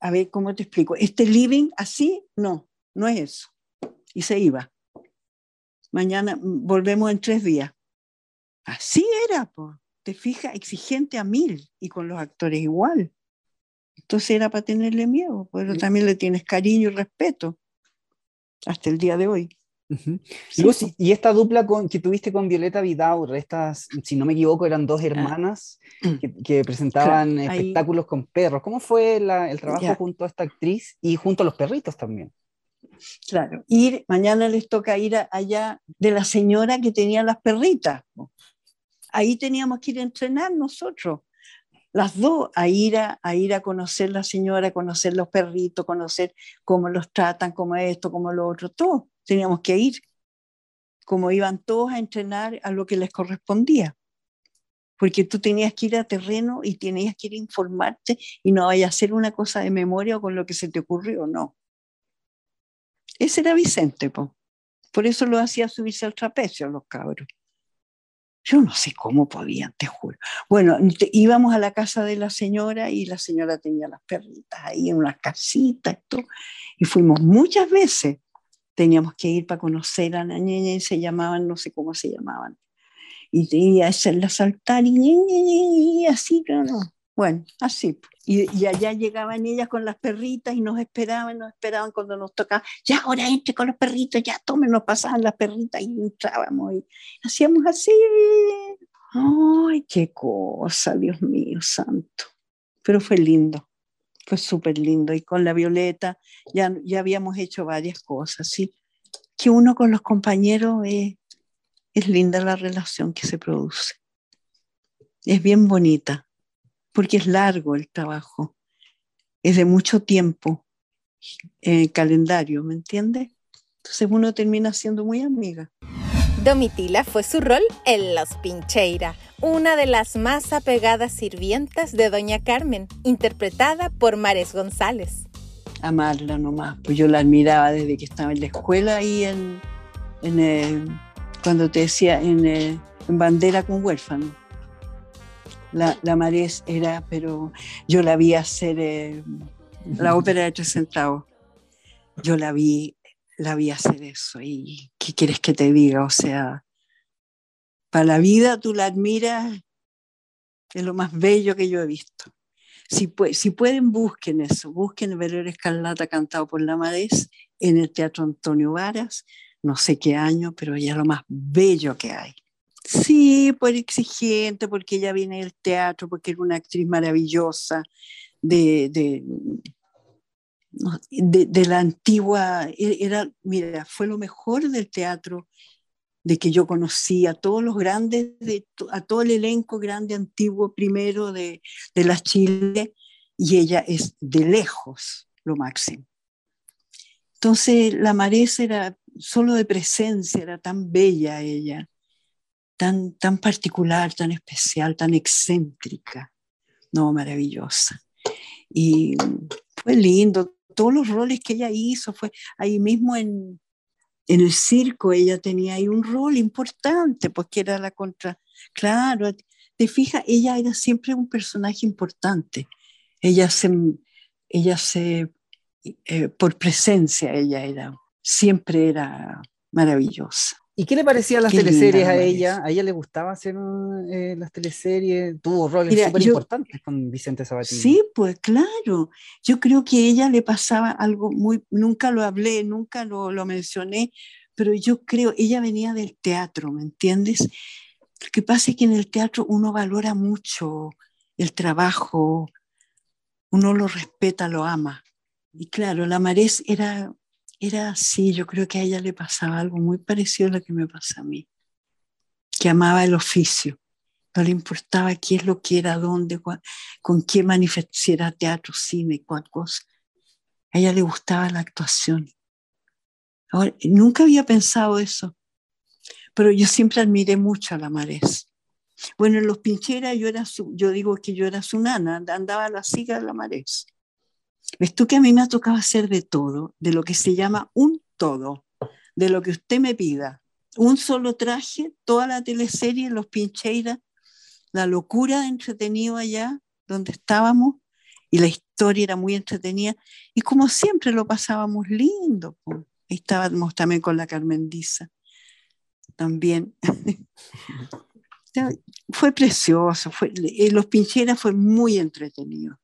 a ver, ¿cómo te explico? Este living así, no, no es eso. Y se iba. Mañana mm, volvemos en tres días. Así era, pues. Te fijas, exigente a mil y con los actores igual. Entonces era para tenerle miedo, pero también le tienes cariño y respeto hasta el día de hoy y, esta dupla con, que tuviste con Violeta Vidaur, estas, si no me equivoco, eran dos ah. hermanas que, presentaban espectáculos con perros. ¿Cómo fue el trabajo junto a esta actriz y junto a los perritos también? Claro, ir, mañana les toca ir allá de la señora que tenía las perritas. Ahí teníamos que ir a entrenar nosotros, las dos, a ir a, a ir a conocer la señora, a conocer los perritos, conocer cómo los tratan, cómo esto, cómo lo otro, todo teníamos que ir, como iban todos a entrenar a lo que les correspondía. Porque tú tenías que ir a terreno y tenías que ir a informarte y no vaya a hacer una cosa de memoria o con lo que se te ocurrió, no. Ese era Vicente, po. por eso lo hacía subirse al trapecio los cabros. Yo no sé cómo podían, te juro. Bueno, íbamos a la casa de la señora y la señora tenía las perritas ahí en una casita y todo. Y fuimos muchas veces. Teníamos que ir para conocer a la niña y se llamaban, no sé cómo se llamaban. Y, y hacerla saltar y, y, así, no, no. Bueno, así. Y, y, allá llegaban ellas con las perritas y nos esperaban, nos esperaban cuando nos tocaba. Ya, ahora entre con los perritos, ya tomen, nos pasaban las perritas y entrábamos y hacíamos así. Ay, qué cosa, Dios mío, santo. Pero fue lindo, fue súper lindo. Y con la Violeta ya, ya habíamos hecho varias cosas, ¿sí? Que uno con los compañeros es, es linda la relación que se produce. Es bien bonita porque es largo el trabajo, es de mucho tiempo el calendario, ¿me entiendes? Entonces uno termina siendo muy amiga. Domitila fue su rol en Los Pincheira, una de las más apegadas sirvientas de Doña Carmen, interpretada por Mares González. Amarla nomás, pues yo la admiraba desde que estaba en la escuela y en, en cuando te decía en, en Bandera con Huérfano la, la Marés era, pero yo la vi hacer eh, la ópera de tres centavos. Yo la vi, la vi hacer eso. ¿Y qué quieres que te diga? O sea, para la vida tú la admiras, es lo más bello que yo he visto. Si, si pueden, busquen eso, busquen Velero Escarlata cantado por la Marés en el Teatro Antonio Varas, no sé qué año, pero ya lo más bello que hay. Sí, por exigente, porque ella viene del teatro, porque era una actriz maravillosa de, de, de, la antigua, e, era, mira, fue lo mejor del teatro de que yo conocí a todos los grandes, de, a todo el elenco grande antiguo primero de, de la Chile, y ella es de lejos lo máximo. Entonces, la Maresa era solo de presencia, era tan bella ella tan, particular, tan especial, tan excéntrica, no, maravillosa. Y fue lindo, todos los roles que ella hizo, fue ahí mismo en, en el circo, ella tenía ahí un rol importante, porque era la contra, claro, te fijas, ella era siempre un personaje importante, ella se, ella se, eh, por presencia, ella era, siempre era maravillosa. ¿Y qué le parecían las teleseries a ella? ¿A ella le gustaba hacer eh, las teleseries? Tuvo roles súper importantes con Vicente Sabatini. Sí, pues claro. Yo creo que a ella le pasaba algo muy, nunca lo hablé, nunca lo, lo mencioné, pero yo creo, ella venía del teatro, ¿me entiendes? Lo que pasa es que en el teatro uno valora mucho el trabajo, uno lo respeta, lo ama. Y claro, la Marés era era así, yo creo que a ella le pasaba algo muy parecido a lo que me pasa a mí, que amaba el oficio, no le importaba qué es lo que era, dónde, con qué manifestara teatro, cine, cuál cosa. A ella le gustaba la actuación. Nunca había pensado eso, pero yo siempre admiré mucho a la Marés. Bueno, en los pincheras yo, era su, yo digo que yo era su nana, andaba a la siga de la Marés. Ves tú que a mí me ha tocado hacer de todo, de lo que se llama un todo, de lo que usted me pida. Un solo traje, toda la teleserie, los pincheiras, la locura de entretenido allá donde estábamos y la historia era muy entretenida y como siempre lo pasábamos lindo. Estábamos también con la Carmendiza, también. fue precioso, eh, los pincheras fue muy entretenido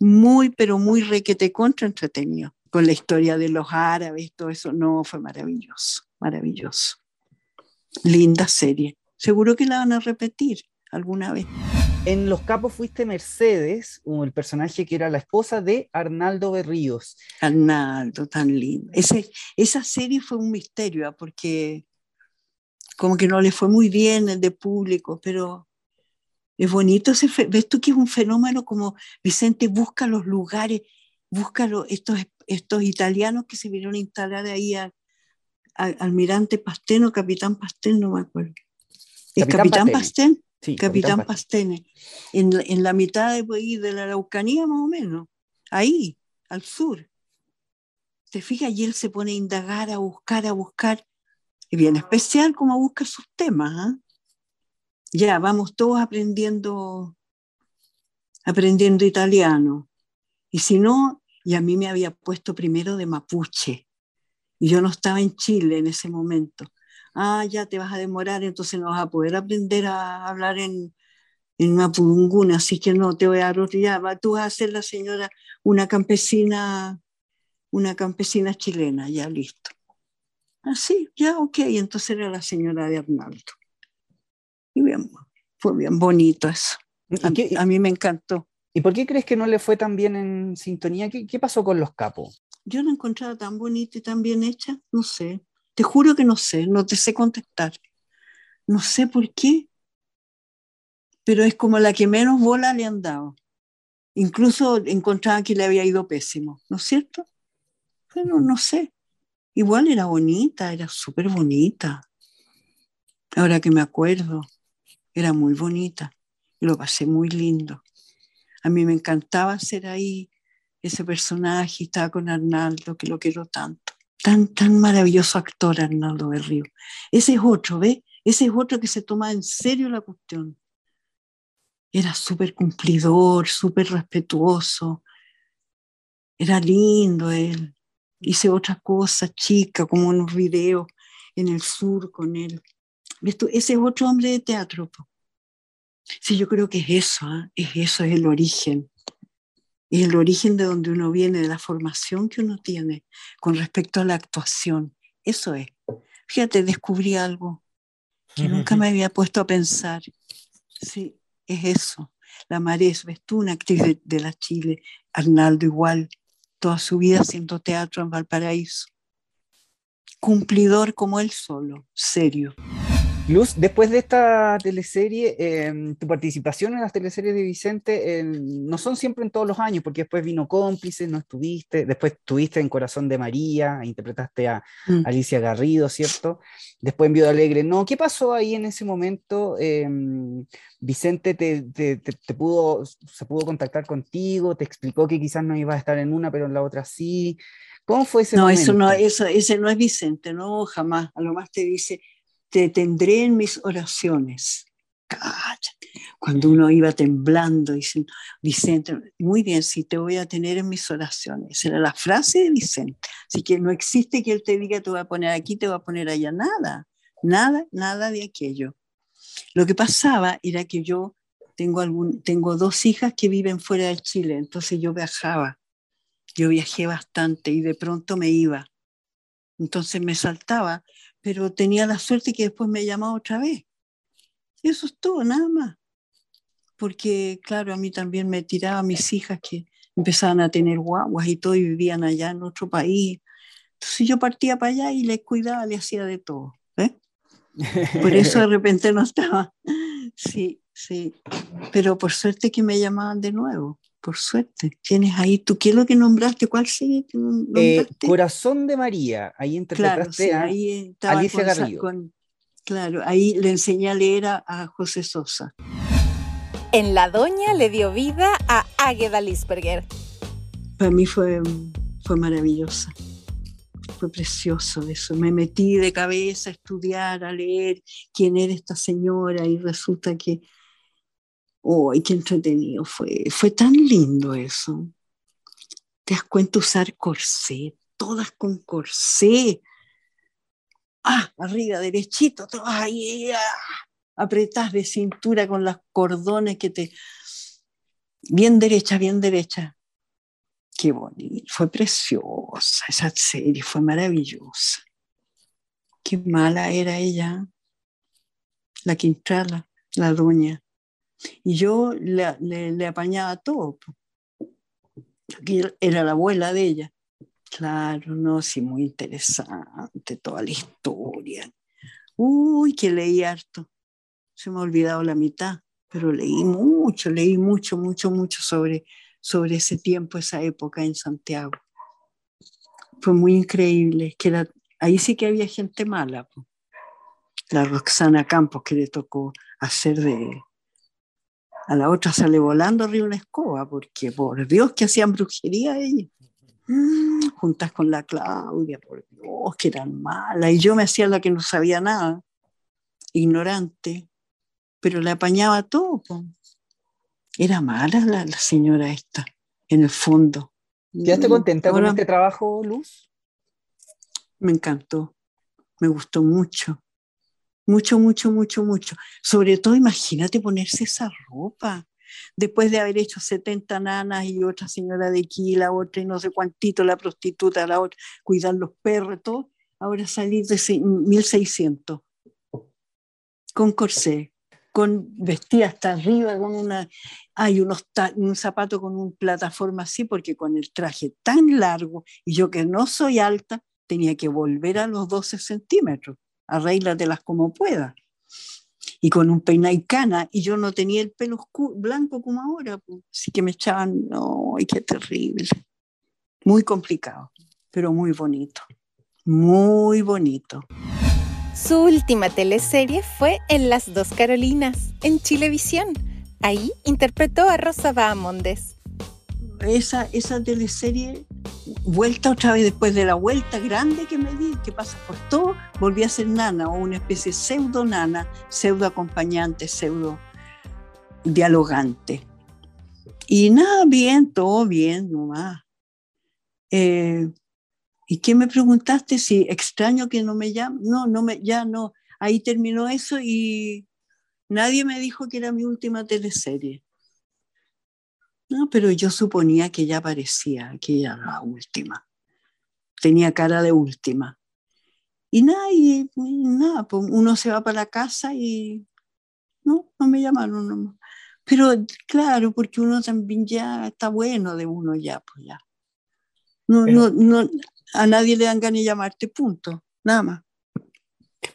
muy, pero muy requete contra entretenido. Con la historia de los árabes, todo eso, no, fue maravilloso, maravilloso. Linda serie. Seguro que la van a repetir alguna vez. En Los Capos fuiste Mercedes, el personaje que era la esposa de Arnaldo Berríos. Arnaldo, tan lindo. Ese, esa serie fue un misterio, ¿ah? porque como que no le fue muy bien de público, pero es bonito, ese ves tú que es un fenómeno como Vicente busca los lugares, busca estos, estos italianos que se vinieron a instalar ahí al almirante Pasteno, capitán Pastén, no me acuerdo. ¿Es capitán, Pastén? Sí, capitán, Pastene. En, en, la mitad de, de la Araucanía más o menos, ahí, al sur. ¿Te fijas? Y él se pone a indagar, a buscar, a buscar. Es bien especial como busca sus temas. ¿ah? Ya, vamos todos aprendiendo, aprendiendo italiano. Y si no, y a mí me había puesto primero de mapuche. Y yo no estaba en Chile en ese momento. Ah, ya te vas a demorar, entonces no vas a poder aprender a hablar en, en Mapudunguna, así que no te voy a dar tú vas a ser la señora, una campesina, una campesina chilena, ya listo. Así, ah, ya, ok, entonces era la señora de Arnaldo. Y bien, fue bien bonito eso. A, mí me encantó. ¿Y por qué crees que no le fue tan bien en sintonía? ¿Qué, ¿Qué, pasó con los capos? Yo no encontraba tan bonita y tan bien hecha, no sé. Te juro que no sé, no te sé contestar. No sé por qué, pero es como la que menos bola le han dado. Incluso encontraba que le había ido pésimo, ¿no es cierto? Pero no sé. Igual era bonita, era súper bonita. Ahora que me acuerdo, era muy bonita y lo pasé muy lindo. A mí me encantaba ser ahí ese personaje, estaba con Arnaldo, que lo quiero tanto. Tan, tan maravilloso actor Arnaldo Berrío. Ese es otro, ¿ve? Ese es otro que se toma en serio la cuestión. Era súper cumplidor, súper respetuoso. Era lindo él. Hice otra cosa chica, como unos videos en el sur con él. Ese es otro hombre de teatro. Sí, yo creo que es eso, ¿ah? es eso, es el origen. Es el origen de donde uno viene, de la formación que uno tiene con respecto a la actuación. Eso es. Fíjate, descubrí algo que nunca me había puesto a pensar. Sí, es eso. La Marés, ves tú, una actriz de, de la Chile, Arnaldo igual, toda su vida haciendo teatro en Valparaíso. Cumplidor como él solo, serio. Luz, después de esta teleserie, em, tu participación en las teleseries de Vicente em, no son siempre en todos los años, porque después vino Cómplices, no estuviste, después estuviste en Corazón de María, interpretaste a mm. Alicia Garrido, ¿cierto? Después en Viuda Alegre, no. ¿Qué pasó ahí en ese momento? Em, Vicente te, te, pudo, se pudo contactar contigo, te explicó que quizás no ibas a estar en una, pero en la otra sí. ¿Cómo fue ese no, momento? Eso no, eso, ese no es Vicente, no, jamás. A lo más te dice te tendré en mis oraciones. Cuando uno iba temblando, diciendo, Vicente, muy bien, sí, te voy a tener en mis oraciones. Era la frase de Vicente. Así que no existe que él te diga, te voy a poner aquí, te voy a poner allá. Nada, nada, nada de aquello. Lo que pasaba era que yo tengo, algún, tengo dos hijas que viven fuera de Chile, entonces yo viajaba. Yo viajé bastante y de pronto me iba. Entonces me saltaba pero tenía la suerte que después me llamaba otra vez. Y eso es todo, nada más. Porque, claro, a mí también me tiraba mis hijas que empezaban a tener guaguas y todo y vivían allá en otro país. Entonces yo partía para allá y les cuidaba, le hacía de todo. ¿eh? Por eso de repente no estaba. Sí, sí. Pero por suerte que me llamaban de nuevo por suerte. Tienes ahí, ¿tú qué es lo que nombraste? ¿Cuál serie eh, Corazón de María, ahí interpretaste claro, ahí Alicia Garrido. claro, ahí le enseñé a leer a, José Sosa. En La Doña le dio vida a Águeda Lisperger. Para mí fue, fue maravillosa. Fue precioso eso. Me metí de cabeza a estudiar, a leer quién era esta señora y resulta que ¡Uy, qué entretenido fue! Fue tan lindo eso. Te das cuenta usar corsé, todas con corsé. Ah, arriba, derechito, ahí, ah, apretás de cintura con los cordones que te... Bien derecha, bien derecha. Qué bonito, fue preciosa esa serie, fue maravillosa. Qué mala era ella, la Quintrala, la doña. Y yo le, le, apañaba todo. era la abuela de ella. Claro, no, sí, muy interesante toda la historia. Uy, que leí harto. Se me ha olvidado la mitad, pero leí mucho, leí mucho, mucho, mucho sobre, sobre ese tiempo, esa época en Santiago. Fue muy increíble, que ahí sí que había gente mala. La Roxana Campos que le tocó hacer de, a la otra sale volando arriba una escoba, porque por Dios que hacían brujería ellos. Mm, juntas con la Claudia, por Dios, que eran malas. Y yo me hacía la que no sabía nada, ignorante. pero le apañaba todo. Era mala la, señora esta, en el fondo. ¿Quedaste mm, contenta con este trabajo, Luz? Me encantó, me gustó mucho. Mucho, mucho, mucho, mucho. Sobre todo, imagínate ponerse esa ropa. Después de haber hecho 70 nanas y otra señora de aquí, la otra y no sé cuántito, la prostituta, la otra, cuidar los perros, todo, ahora salir de 1600 con corsé, con vestida hasta arriba, con una, hay unos un zapato con una plataforma así, porque con el traje tan largo, y yo que no soy alta, tenía que volver a los 12 centímetros, arréglatelas como pueda. Y con un peinado y cana, y yo no tenía el pelo blanco como ahora, pues, así que me echaban, no, qué terrible. Muy complicado, pero muy bonito, muy bonito. Su última teleserie fue En las dos Carolinas, en Chilevisión. Ahí interpretó a Rosa Bahamondes. Esa, esa teleserie, vuelta otra vez después de la vuelta grande que me di, que pasa por todo, volví a ser nana o una especie de pseudo nana, pseudo acompañante, pseudo dialogante. Y nada, bien, todo bien, nomás. Eh, ¿Y qué me preguntaste? Si extraño que no me llamen. No, no me, ya no. Ahí terminó eso y nadie me dijo que era mi última teleserie. No, pero yo suponía que ya parecía que era la última. Tenía cara de última. Y nada, y, nada, pues uno se va para la casa y no, no me llamaron. No. Pero claro, porque uno también ya está bueno de uno ya, pues ya. No, no, no, a nadie le dan ganas de llamarte, punto, nada más.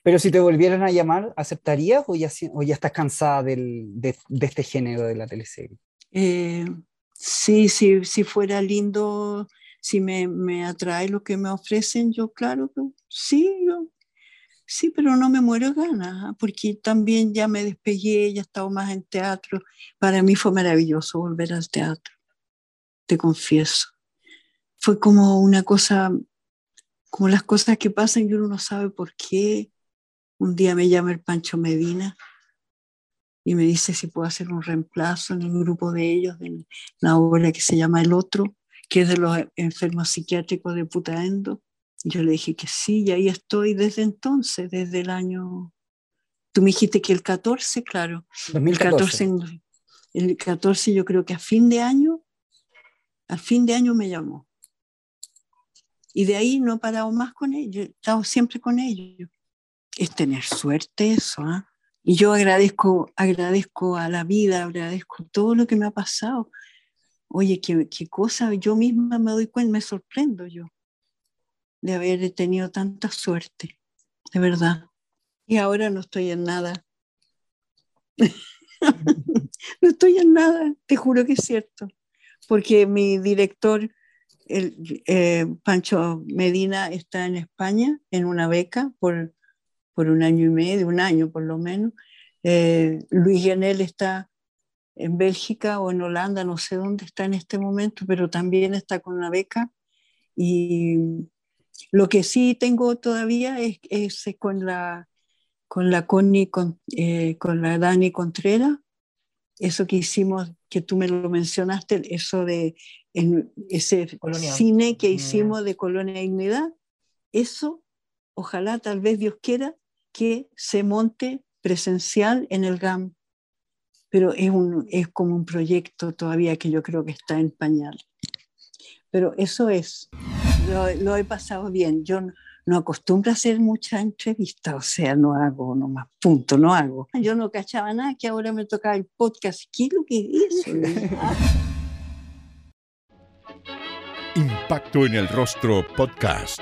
Pero si te volvieran a llamar, ¿aceptarías o ya, o ya estás cansada del, de, de, este género de la teleserie? Eh, sí, sí, si fuera lindo, si me, me, atrae lo que me ofrecen, yo claro que sí, yo, sí, pero no me muero de ganas, ¿ah? porque también ya me despegué, ya he estado más en teatro. Para mí fue maravilloso volver al teatro, te confieso fue como una cosa, como las cosas que pasan y uno no sabe por qué. Un día me llama el Pancho Medina y me dice si puedo hacer un reemplazo en el grupo de ellos, en la obra que se llama El Otro, que es de los enfermos psiquiátricos de Putaendo. Yo le dije que sí, y ahí estoy desde entonces, desde el año... Tú me dijiste que el 14, claro. 2014. El 14, el 14 yo creo que a fin de año, a fin de año me llamó. Y de ahí no he parado más con ellos, he estado siempre con ellos. Es tener suerte eso, ¿ah? Y yo agradezco, agradezco a la vida, agradezco todo lo que me ha pasado. Oye, qué, qué cosa, yo misma me doy cuenta, me sorprendo yo de haber tenido tanta suerte, de verdad. Y ahora no estoy en nada. no estoy en nada, te juro que es cierto. Porque mi director el, eh, Pancho Medina está en España en una beca por, por un año y medio, un año por lo menos. Eh, Luis Guenel está en Bélgica o en Holanda, no sé dónde está en este momento, pero también está con la beca. Y lo que sí tengo todavía es, es con la con la Connie, con, eh, con la Dani Contreras, eso que hicimos, que tú me lo mencionaste, eso de en ese cine que hicimos de Colonia Dignidad, eso, ojalá, tal vez Dios quiera, que se monte presencial en el GAM. Pero es, un, es como un proyecto todavía que yo creo que está en pañal. Pero eso es, lo, lo he pasado bien. Yo no acostumbro a hacer muchas entrevistas, o sea, no hago nomás, punto, no hago. Yo no cachaba nada, que ahora me toca el podcast. ¿Qué es lo que dice? Impacto en el Rostro Podcast